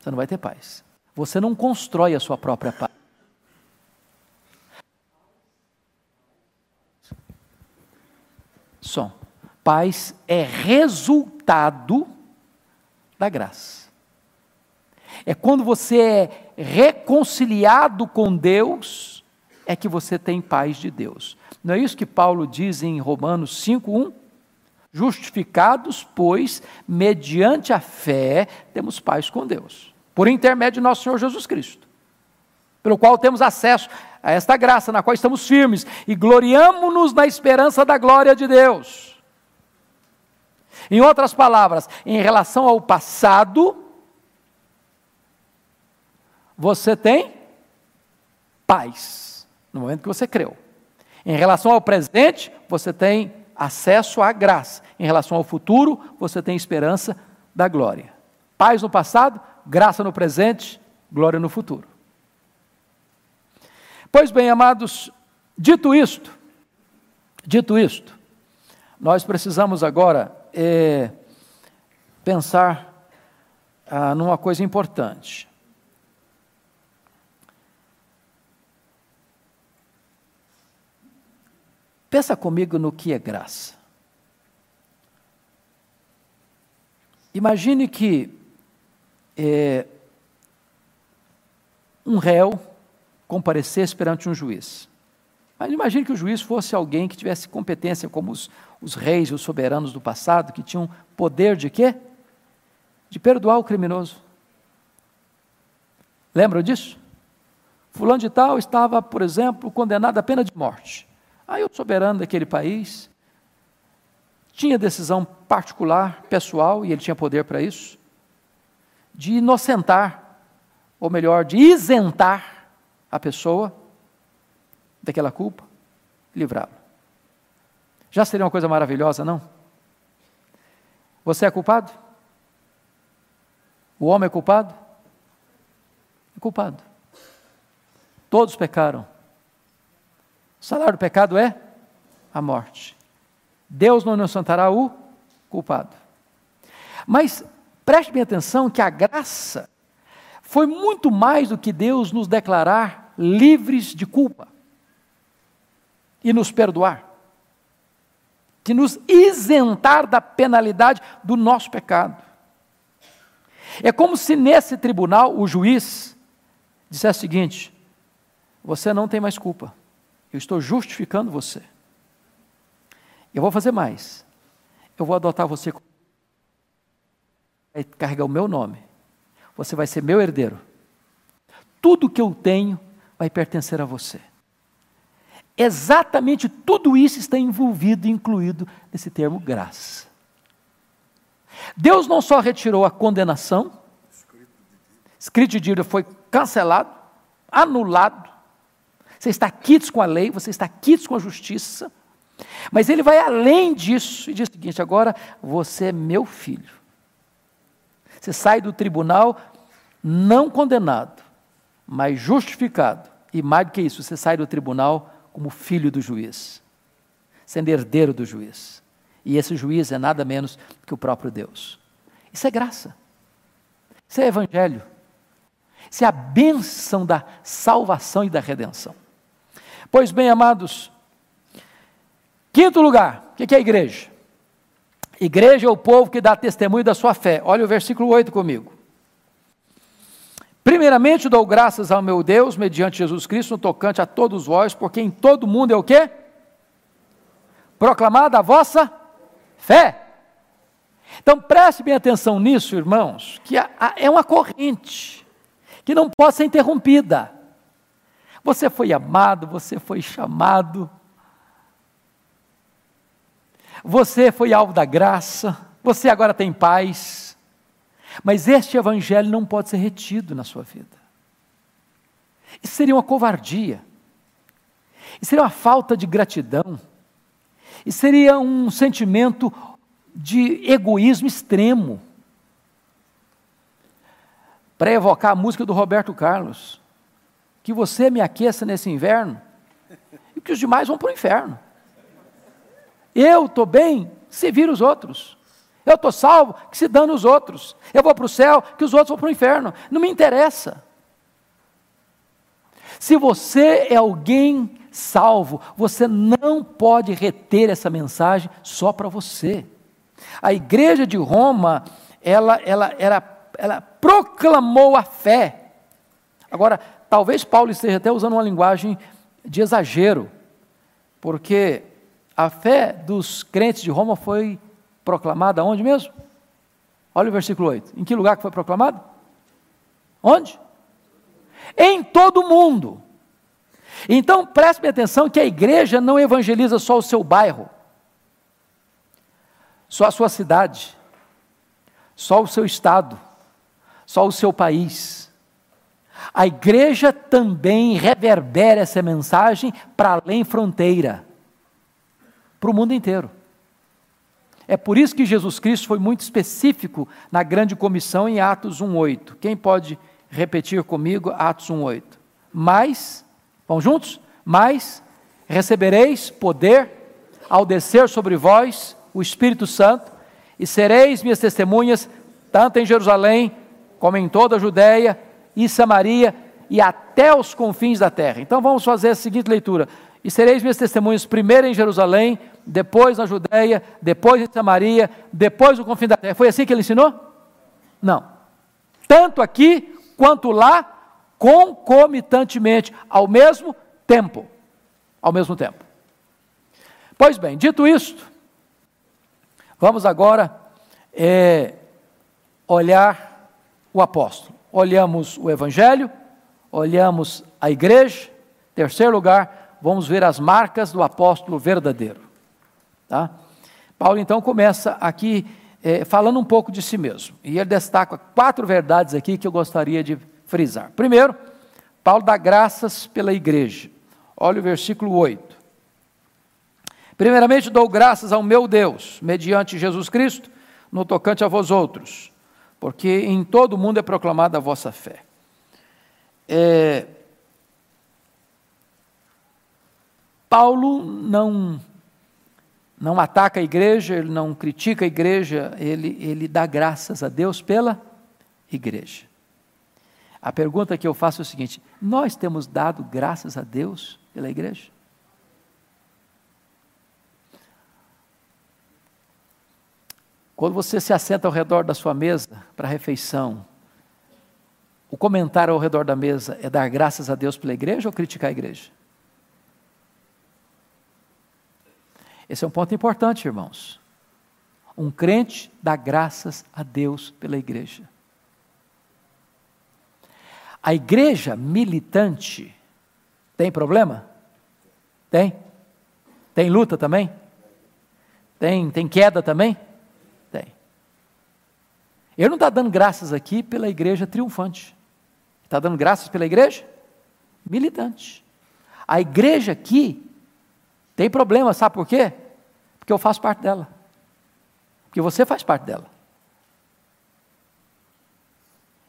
Você não vai ter paz. Você não constrói a sua própria paz. som. Paz é resultado da graça. É quando você é reconciliado com Deus, é que você tem paz de Deus. Não é isso que Paulo diz em Romanos 5:1? Justificados, pois, mediante a fé, temos paz com Deus, por intermédio de nosso Senhor Jesus Cristo, pelo qual temos acesso a esta graça na qual estamos firmes e gloriamo-nos na esperança da glória de Deus. Em outras palavras, em relação ao passado, você tem paz no momento que você creu. Em relação ao presente, você tem acesso à graça. Em relação ao futuro, você tem esperança da glória. Paz no passado, graça no presente, glória no futuro. Pois bem, amados, dito isto, dito isto, nós precisamos agora é, pensar ah, numa coisa importante. Pensa comigo no que é graça. Imagine que é, um réu comparecesse perante um juiz. Mas imagine que o juiz fosse alguém que tivesse competência, como os, os reis e os soberanos do passado, que tinham poder de quê? De perdoar o criminoso. Lembram disso? Fulano de tal estava, por exemplo, condenado à pena de morte. Aí o soberano daquele país tinha decisão particular, pessoal, e ele tinha poder para isso, de inocentar, ou melhor, de isentar a pessoa daquela culpa, livrá-lo. Já seria uma coisa maravilhosa, não? Você é culpado? O homem é culpado? É culpado. Todos pecaram. O salário do pecado é a morte. Deus não inocentará o culpado. Mas preste bem atenção que a graça foi muito mais do que Deus nos declarar livres de culpa e nos perdoar, de nos isentar da penalidade do nosso pecado. É como se nesse tribunal o juiz dissesse o seguinte: você não tem mais culpa, eu estou justificando você. Eu vou fazer mais, eu vou adotar você, vai carregar o meu nome. você vai ser meu herdeiro. Tudo que eu tenho vai pertencer a você. Exatamente tudo isso está envolvido, incluído nesse termo graça. Deus não só retirou a condenação, escrito de dívida foi cancelado, anulado. Você está quites com a lei, você está quites com a justiça. Mas ele vai além disso e diz o seguinte: agora você é meu filho. Você sai do tribunal não condenado, mas justificado. E mais do que isso, você sai do tribunal como filho do juiz, sendo herdeiro do juiz. E esse juiz é nada menos que o próprio Deus. Isso é graça. Isso é evangelho. Isso é a bênção da salvação e da redenção. Pois bem, amados, quinto lugar, o que é a igreja? Igreja é o povo que dá testemunho da sua fé. Olha o versículo 8 comigo. Primeiramente dou graças ao meu Deus, mediante Jesus Cristo, no tocante a todos vós, porque em todo mundo é o quê? Proclamada a vossa fé. Então preste bem atenção nisso, irmãos, que é uma corrente que não pode ser interrompida. Você foi amado, você foi chamado, você foi alvo da graça, você agora tem paz, mas este evangelho não pode ser retido na sua vida. Isso seria uma covardia, isso seria uma falta de gratidão. E seria um sentimento de egoísmo extremo. Para evocar a música do Roberto Carlos. Que você me aqueça nesse inverno e que os demais vão para o inferno. Eu estou bem, se vira os outros. Eu estou salvo, que se dane os outros. Eu vou para o céu, que os outros vão para o inferno. Não me interessa. Se você é alguém salvo, você não pode reter essa mensagem só para você. A igreja de Roma, ela, ela, ela, ela proclamou a fé. Agora, talvez Paulo esteja até usando uma linguagem de exagero, porque a fé dos crentes de Roma foi proclamada onde mesmo? Olha o versículo 8. Em que lugar que foi proclamado? Onde? Em todo o mundo. Então preste atenção que a igreja não evangeliza só o seu bairro, só a sua cidade, só o seu estado, só o seu país. A igreja também reverbera essa mensagem para além fronteira, para o mundo inteiro. É por isso que Jesus Cristo foi muito específico na grande comissão em Atos 1:8. Quem pode repetir comigo Atos 1:8? Mas Vamos juntos? Mas recebereis poder ao descer sobre vós o Espírito Santo, e sereis minhas testemunhas, tanto em Jerusalém, como em toda a Judéia e Samaria e até os confins da terra. Então vamos fazer a seguinte leitura: E sereis minhas testemunhas primeiro em Jerusalém, depois na Judéia, depois em Samaria, depois no confim da terra. Foi assim que ele ensinou? Não. Tanto aqui quanto lá concomitantemente, ao mesmo tempo. Ao mesmo tempo. Pois bem, dito isto, vamos agora é, olhar o apóstolo. Olhamos o Evangelho, olhamos a igreja. Terceiro lugar, vamos ver as marcas do apóstolo verdadeiro. Tá? Paulo então começa aqui é, falando um pouco de si mesmo. E ele destaca quatro verdades aqui que eu gostaria de frisar. Primeiro, Paulo dá graças pela igreja. Olha o versículo 8. Primeiramente dou graças ao meu Deus, mediante Jesus Cristo, no tocante a vós outros, porque em todo o mundo é proclamada a vossa fé. É, Paulo não não ataca a igreja, ele não critica a igreja, ele, ele dá graças a Deus pela igreja. A pergunta que eu faço é o seguinte: nós temos dado graças a Deus pela igreja? Quando você se assenta ao redor da sua mesa para a refeição, o comentário ao redor da mesa é dar graças a Deus pela igreja ou criticar a igreja? Esse é um ponto importante, irmãos. Um crente dá graças a Deus pela igreja. A igreja militante tem problema? Tem? Tem luta também? Tem, tem queda também? Eu não estou dando graças aqui pela igreja triunfante. Está dando graças pela igreja? Militante. A igreja aqui tem problema, sabe por quê? Porque eu faço parte dela. Porque você faz parte dela.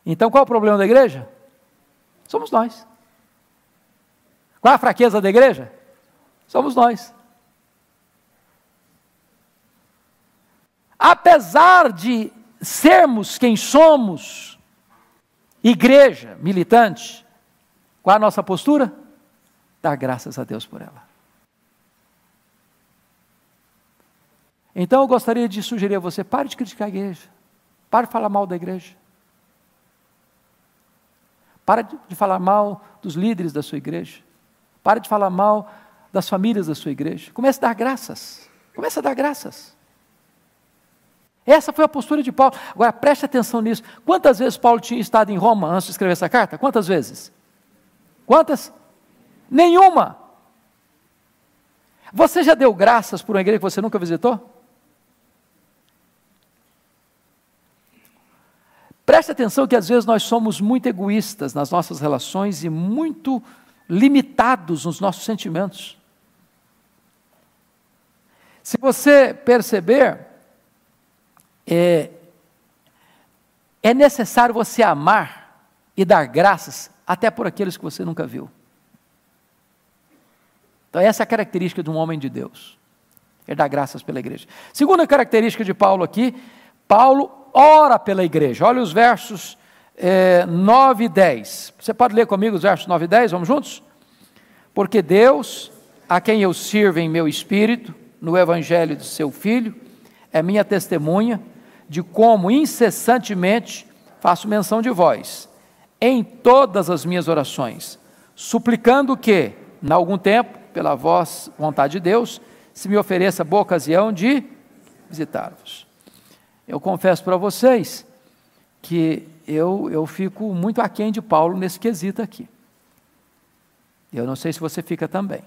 Então qual é o problema da igreja? Somos nós. Qual é a fraqueza da igreja? Somos nós. Apesar de sermos quem somos, igreja militante, qual a nossa postura? Dar graças a Deus por ela. Então eu gostaria de sugerir a você: pare de criticar a igreja, pare de falar mal da igreja. Para de falar mal dos líderes da sua igreja. Para de falar mal das famílias da sua igreja. Comece a dar graças. Comece a dar graças. Essa foi a postura de Paulo. Agora preste atenção nisso. Quantas vezes Paulo tinha estado em Roma antes de escrever essa carta? Quantas vezes? Quantas? Nenhuma. Você já deu graças por uma igreja que você nunca visitou? Preste atenção que às vezes nós somos muito egoístas nas nossas relações e muito limitados nos nossos sentimentos. Se você perceber, é, é necessário você amar e dar graças até por aqueles que você nunca viu. Então, essa é a característica de um homem de Deus. Ele dá graças pela igreja. Segunda característica de Paulo aqui, Paulo ora pela igreja. Olha os versos é, 9 e 10. Você pode ler comigo os versos 9 e 10? Vamos juntos? Porque Deus, a quem eu sirvo em meu espírito, no evangelho de seu Filho, é minha testemunha de como incessantemente faço menção de vós, em todas as minhas orações, suplicando que, em algum tempo, pela vossa vontade de Deus, se me ofereça boa ocasião de visitar-vos. Eu confesso para vocês que eu, eu fico muito aquém de Paulo nesse quesito aqui. Eu não sei se você fica também.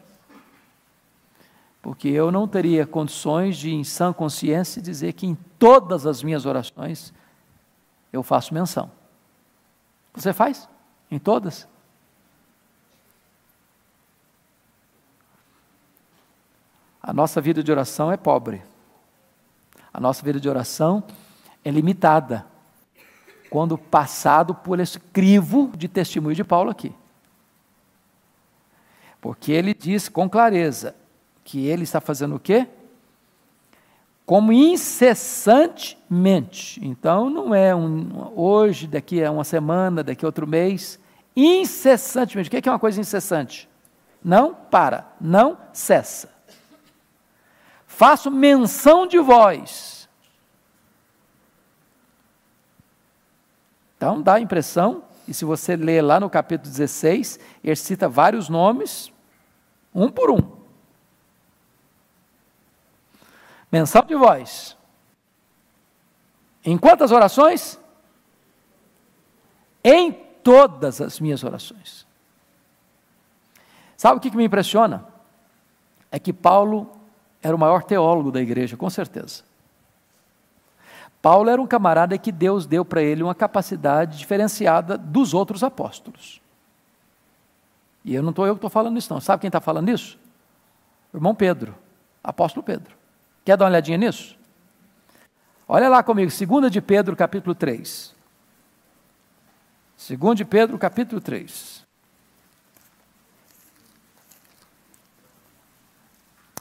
Porque eu não teria condições de, em sã consciência, dizer que em todas as minhas orações eu faço menção. Você faz? Em todas? A nossa vida de oração é pobre. A nossa vida de oração é limitada quando passado por esse crivo de testemunho de Paulo aqui. Porque ele diz com clareza que ele está fazendo o quê? Como incessantemente. Então não é um, hoje, daqui a uma semana, daqui a outro mês. Incessantemente. O que é uma coisa incessante? Não para, não cessa faço menção de vós. Então dá a impressão, e se você ler lá no capítulo 16, ele cita vários nomes, um por um. Menção de vós. Em quantas orações? Em todas as minhas orações. Sabe o que me impressiona? É que Paulo era o maior teólogo da igreja, com certeza. Paulo era um camarada que Deus deu para ele uma capacidade diferenciada dos outros apóstolos. E eu não estou eu que estou falando isso, não. Sabe quem está falando isso? O irmão Pedro, apóstolo Pedro. Quer dar uma olhadinha nisso? Olha lá comigo, 2 de Pedro, capítulo 3. 2 de Pedro, capítulo 3.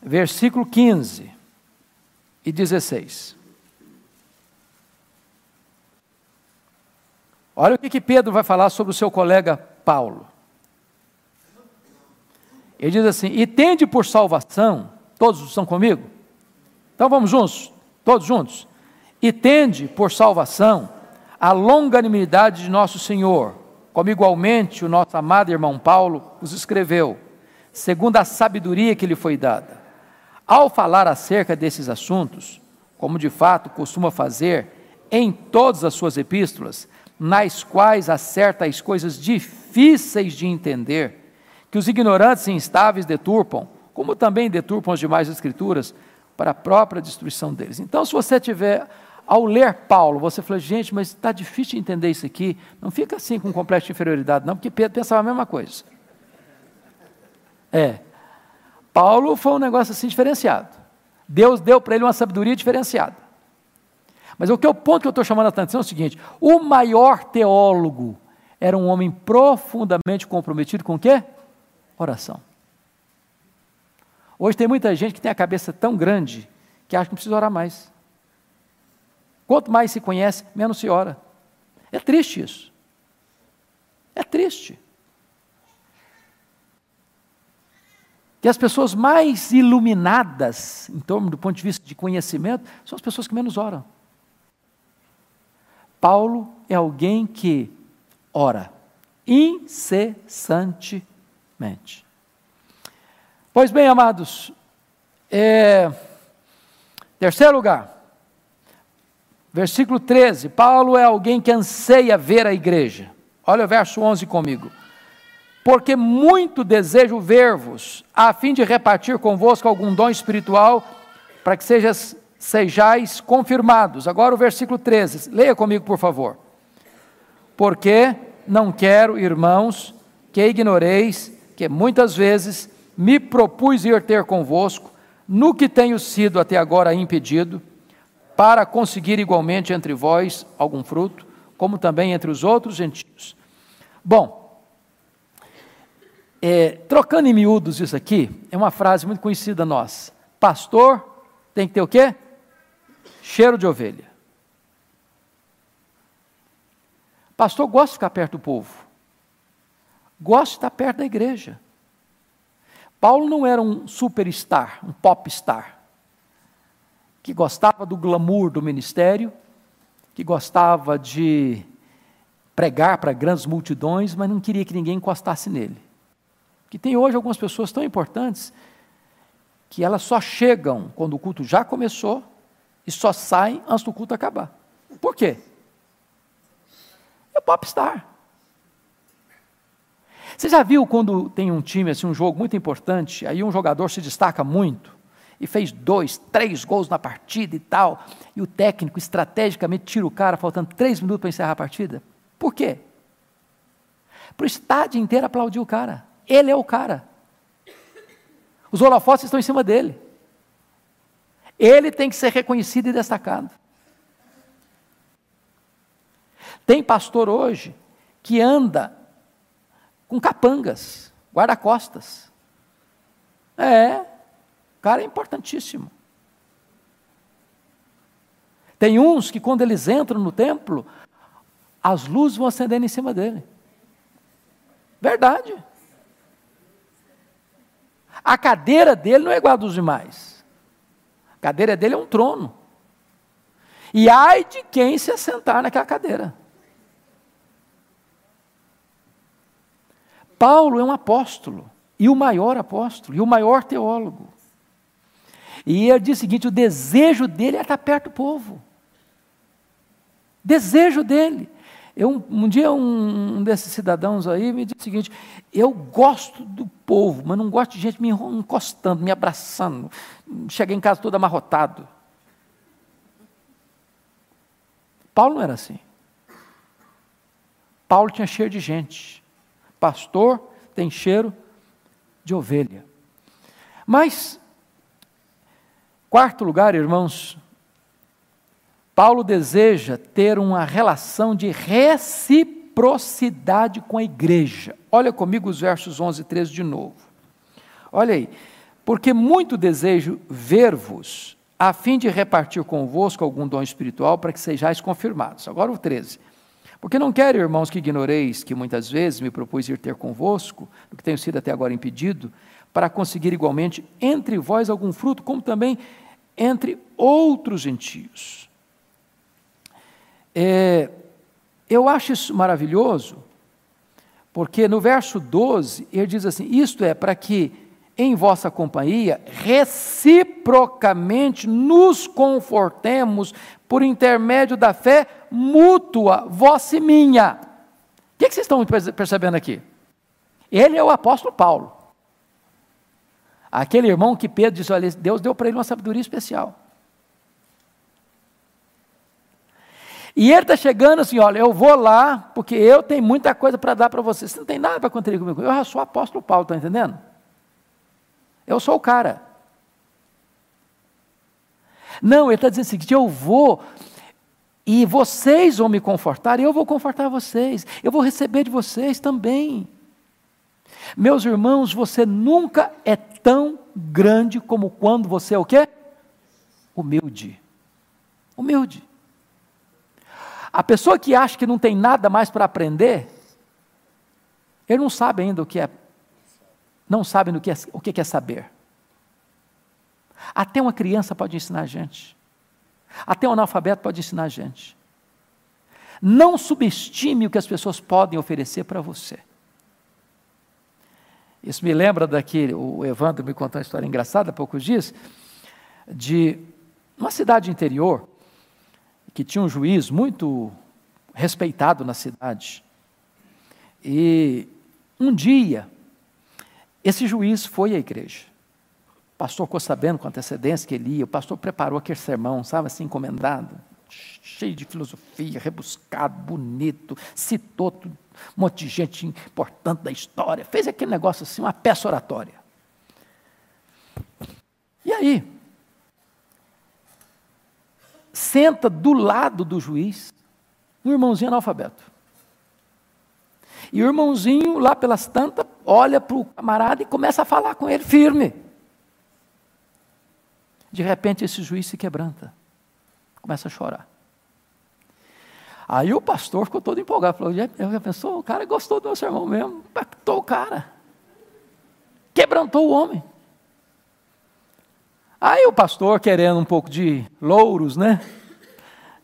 versículo 15 e 16. Olha o que, que Pedro vai falar sobre o seu colega Paulo. Ele diz assim: E tende por salvação, todos estão comigo? Então vamos juntos, todos juntos. E tende por salvação a longanimidade de nosso Senhor, como igualmente o nosso amado irmão Paulo os escreveu, segundo a sabedoria que lhe foi dada ao falar acerca desses assuntos, como de fato costuma fazer em todas as suas epístolas, nas quais há certas coisas difíceis de entender, que os ignorantes e instáveis deturpam, como também deturpam as demais escrituras, para a própria destruição deles. Então, se você tiver, ao ler Paulo, você fala, gente, mas está difícil de entender isso aqui, não fica assim com complexo de inferioridade, não, porque Pedro pensava a mesma coisa. É. Paulo foi um negócio assim diferenciado. Deus deu para ele uma sabedoria diferenciada. Mas o que é o ponto que eu estou chamando a atenção é o seguinte: o maior teólogo era um homem profundamente comprometido com o quê? Oração. Hoje tem muita gente que tem a cabeça tão grande que acha que não precisa orar mais. Quanto mais se conhece, menos se ora. É triste isso. É triste. Que as pessoas mais iluminadas, em torno do ponto de vista de conhecimento, são as pessoas que menos oram. Paulo é alguém que ora incessantemente. Pois bem, amados, é, terceiro lugar, versículo 13: Paulo é alguém que anseia ver a igreja. Olha o verso 11 comigo. Porque muito desejo ver-vos, a fim de repartir convosco algum dom espiritual, para que sejas, sejais confirmados. Agora o versículo 13, leia comigo, por favor. Porque não quero, irmãos, que ignoreis que muitas vezes me propus ir ter convosco, no que tenho sido até agora impedido, para conseguir igualmente entre vós algum fruto, como também entre os outros gentios. Bom, é, trocando em miúdos isso aqui, é uma frase muito conhecida nossa. Pastor tem que ter o quê? Cheiro de ovelha. Pastor gosta de ficar perto do povo. Gosta de estar perto da igreja. Paulo não era um superstar, um popstar, que gostava do glamour do ministério, que gostava de pregar para grandes multidões, mas não queria que ninguém encostasse nele. Que tem hoje algumas pessoas tão importantes que elas só chegam quando o culto já começou e só saem antes do culto acabar. Por quê? É popstar. Você já viu quando tem um time, assim, um jogo muito importante, aí um jogador se destaca muito e fez dois, três gols na partida e tal, e o técnico estrategicamente tira o cara faltando três minutos para encerrar a partida? Por quê? Para o estádio inteiro aplaudir o cara. Ele é o cara. Os holofotes estão em cima dele. Ele tem que ser reconhecido e destacado. Tem pastor hoje que anda com capangas, guarda-costas. É, o cara é importantíssimo. Tem uns que, quando eles entram no templo, as luzes vão acendendo em cima dele. Verdade. A cadeira dele não é igual a dos demais. A cadeira dele é um trono. E ai de quem se assentar naquela cadeira. Paulo é um apóstolo, e o maior apóstolo, e o maior teólogo. E ele diz o seguinte: o desejo dele é estar perto do povo. Desejo dele. Eu, um dia um, um desses cidadãos aí me disse o seguinte: eu gosto do povo, mas não gosto de gente me encostando, me abraçando. Cheguei em casa todo amarrotado. Paulo não era assim. Paulo tinha cheio de gente. Pastor tem cheiro de ovelha. Mas, quarto lugar, irmãos, Paulo deseja ter uma relação de reciprocidade com a igreja. Olha comigo os versos 11 e 13 de novo. Olha aí. Porque muito desejo ver-vos, a fim de repartir convosco algum dom espiritual, para que sejais confirmados. Agora o 13. Porque não quero, irmãos, que ignoreis que muitas vezes me propus ir ter convosco, do que tenho sido até agora impedido, para conseguir igualmente entre vós algum fruto, como também entre outros gentios. É, eu acho isso maravilhoso, porque no verso 12 ele diz assim: Isto é para que em vossa companhia, reciprocamente nos confortemos por intermédio da fé mútua, vossa e minha. O que, que vocês estão percebendo aqui? Ele é o apóstolo Paulo. Aquele irmão que Pedro disse: olha, Deus deu para ele uma sabedoria especial. E ele está chegando assim: olha, eu vou lá, porque eu tenho muita coisa para dar para você. Você não tem nada para contribuir comigo. Eu já sou apóstolo Paulo, está entendendo? Eu sou o cara. Não, ele está dizendo o seguinte: eu vou, e vocês vão me confortar, e eu vou confortar vocês, eu vou receber de vocês também. Meus irmãos, você nunca é tão grande como quando você é o quê? Humilde. Humilde. A pessoa que acha que não tem nada mais para aprender, ele não sabe ainda o que é não sabem o que, é, o que é saber. Até uma criança pode ensinar a gente. Até um analfabeto pode ensinar a gente. Não subestime o que as pessoas podem oferecer para você. Isso me lembra daquele, o Evandro me contou uma história engraçada há poucos dias, de uma cidade interior, que tinha um juiz muito respeitado na cidade. E um dia, esse juiz foi à igreja. O pastor ficou sabendo com antecedência que ele ia, o pastor preparou aquele sermão, sabe assim, encomendado, cheio de filosofia, rebuscado, bonito, citou um monte de gente importante da história, fez aquele negócio assim, uma peça oratória. E aí, senta do lado do juiz um irmãozinho analfabeto. E o irmãozinho, lá pelas tantas, olha para o camarada e começa a falar com ele firme. De repente, esse juiz se quebranta, começa a chorar. Aí o pastor ficou todo empolgado, falou: já pensou? O cara gostou do meu sermão mesmo, impactou o cara, quebrantou o homem. Aí o pastor, querendo um pouco de louros, né?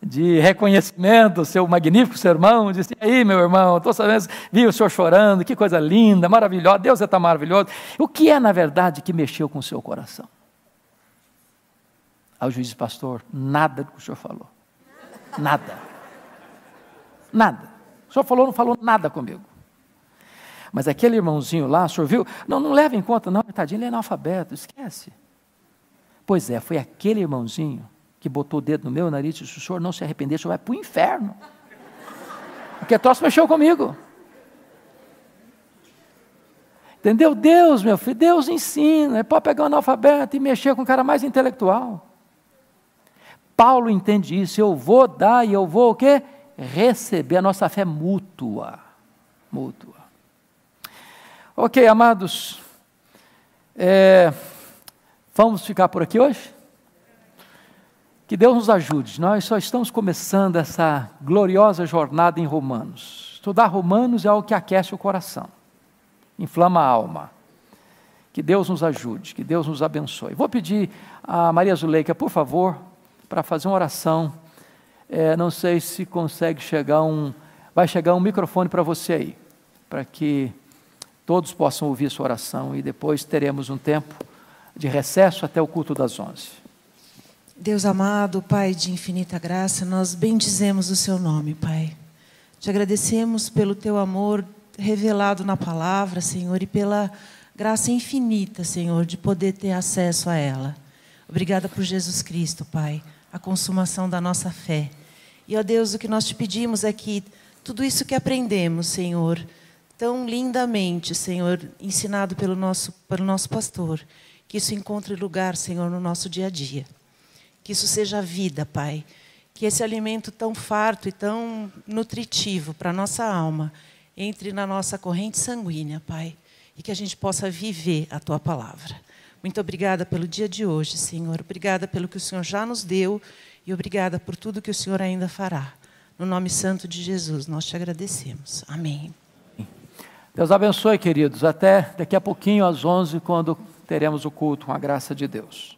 de reconhecimento, seu magnífico sermão, disse, aí meu irmão, estou sabendo, vi o senhor chorando, que coisa linda, maravilhosa, Deus é tão maravilhoso. O que é, na verdade, que mexeu com o seu coração? Aí o juiz disse, pastor, nada do que o senhor falou. Nada. Nada. O senhor falou, não falou nada comigo. Mas aquele irmãozinho lá, o senhor viu? Não, não leva em conta, não, tadinho, ele é analfabeto, esquece. Pois é, foi aquele irmãozinho que botou o dedo no meu nariz e disse: o senhor não se arrepender, o senhor vai para o inferno. Porque troço mexeu comigo. Entendeu? Deus, meu filho, Deus ensina. É pode pegar um analfabeto e mexer com o cara mais intelectual. Paulo entende isso. Eu vou dar e eu vou o quê? Receber. A nossa fé mútua. Mútua. Ok, amados. É, vamos ficar por aqui hoje? Que Deus nos ajude. Nós só estamos começando essa gloriosa jornada em Romanos. Estudar Romanos é algo que aquece o coração, inflama a alma. Que Deus nos ajude, que Deus nos abençoe. Vou pedir a Maria Zuleika, por favor, para fazer uma oração. É, não sei se consegue chegar um. Vai chegar um microfone para você aí, para que todos possam ouvir sua oração e depois teremos um tempo de recesso até o culto das onze. Deus amado, Pai de infinita graça, nós bendizemos o Seu nome, Pai. Te agradecemos pelo Teu amor revelado na palavra, Senhor, e pela graça infinita, Senhor, de poder ter acesso a ela. Obrigada por Jesus Cristo, Pai, a consumação da nossa fé. E, ó Deus, o que nós te pedimos é que tudo isso que aprendemos, Senhor, tão lindamente, Senhor, ensinado pelo nosso, pelo nosso pastor, que isso encontre lugar, Senhor, no nosso dia a dia. Que isso seja vida, Pai. Que esse alimento tão farto e tão nutritivo para a nossa alma entre na nossa corrente sanguínea, Pai. E que a gente possa viver a Tua palavra. Muito obrigada pelo dia de hoje, Senhor. Obrigada pelo que o Senhor já nos deu e obrigada por tudo que o Senhor ainda fará. No nome santo de Jesus, nós te agradecemos. Amém. Deus abençoe, queridos. Até daqui a pouquinho, às 11, quando teremos o culto com a graça de Deus.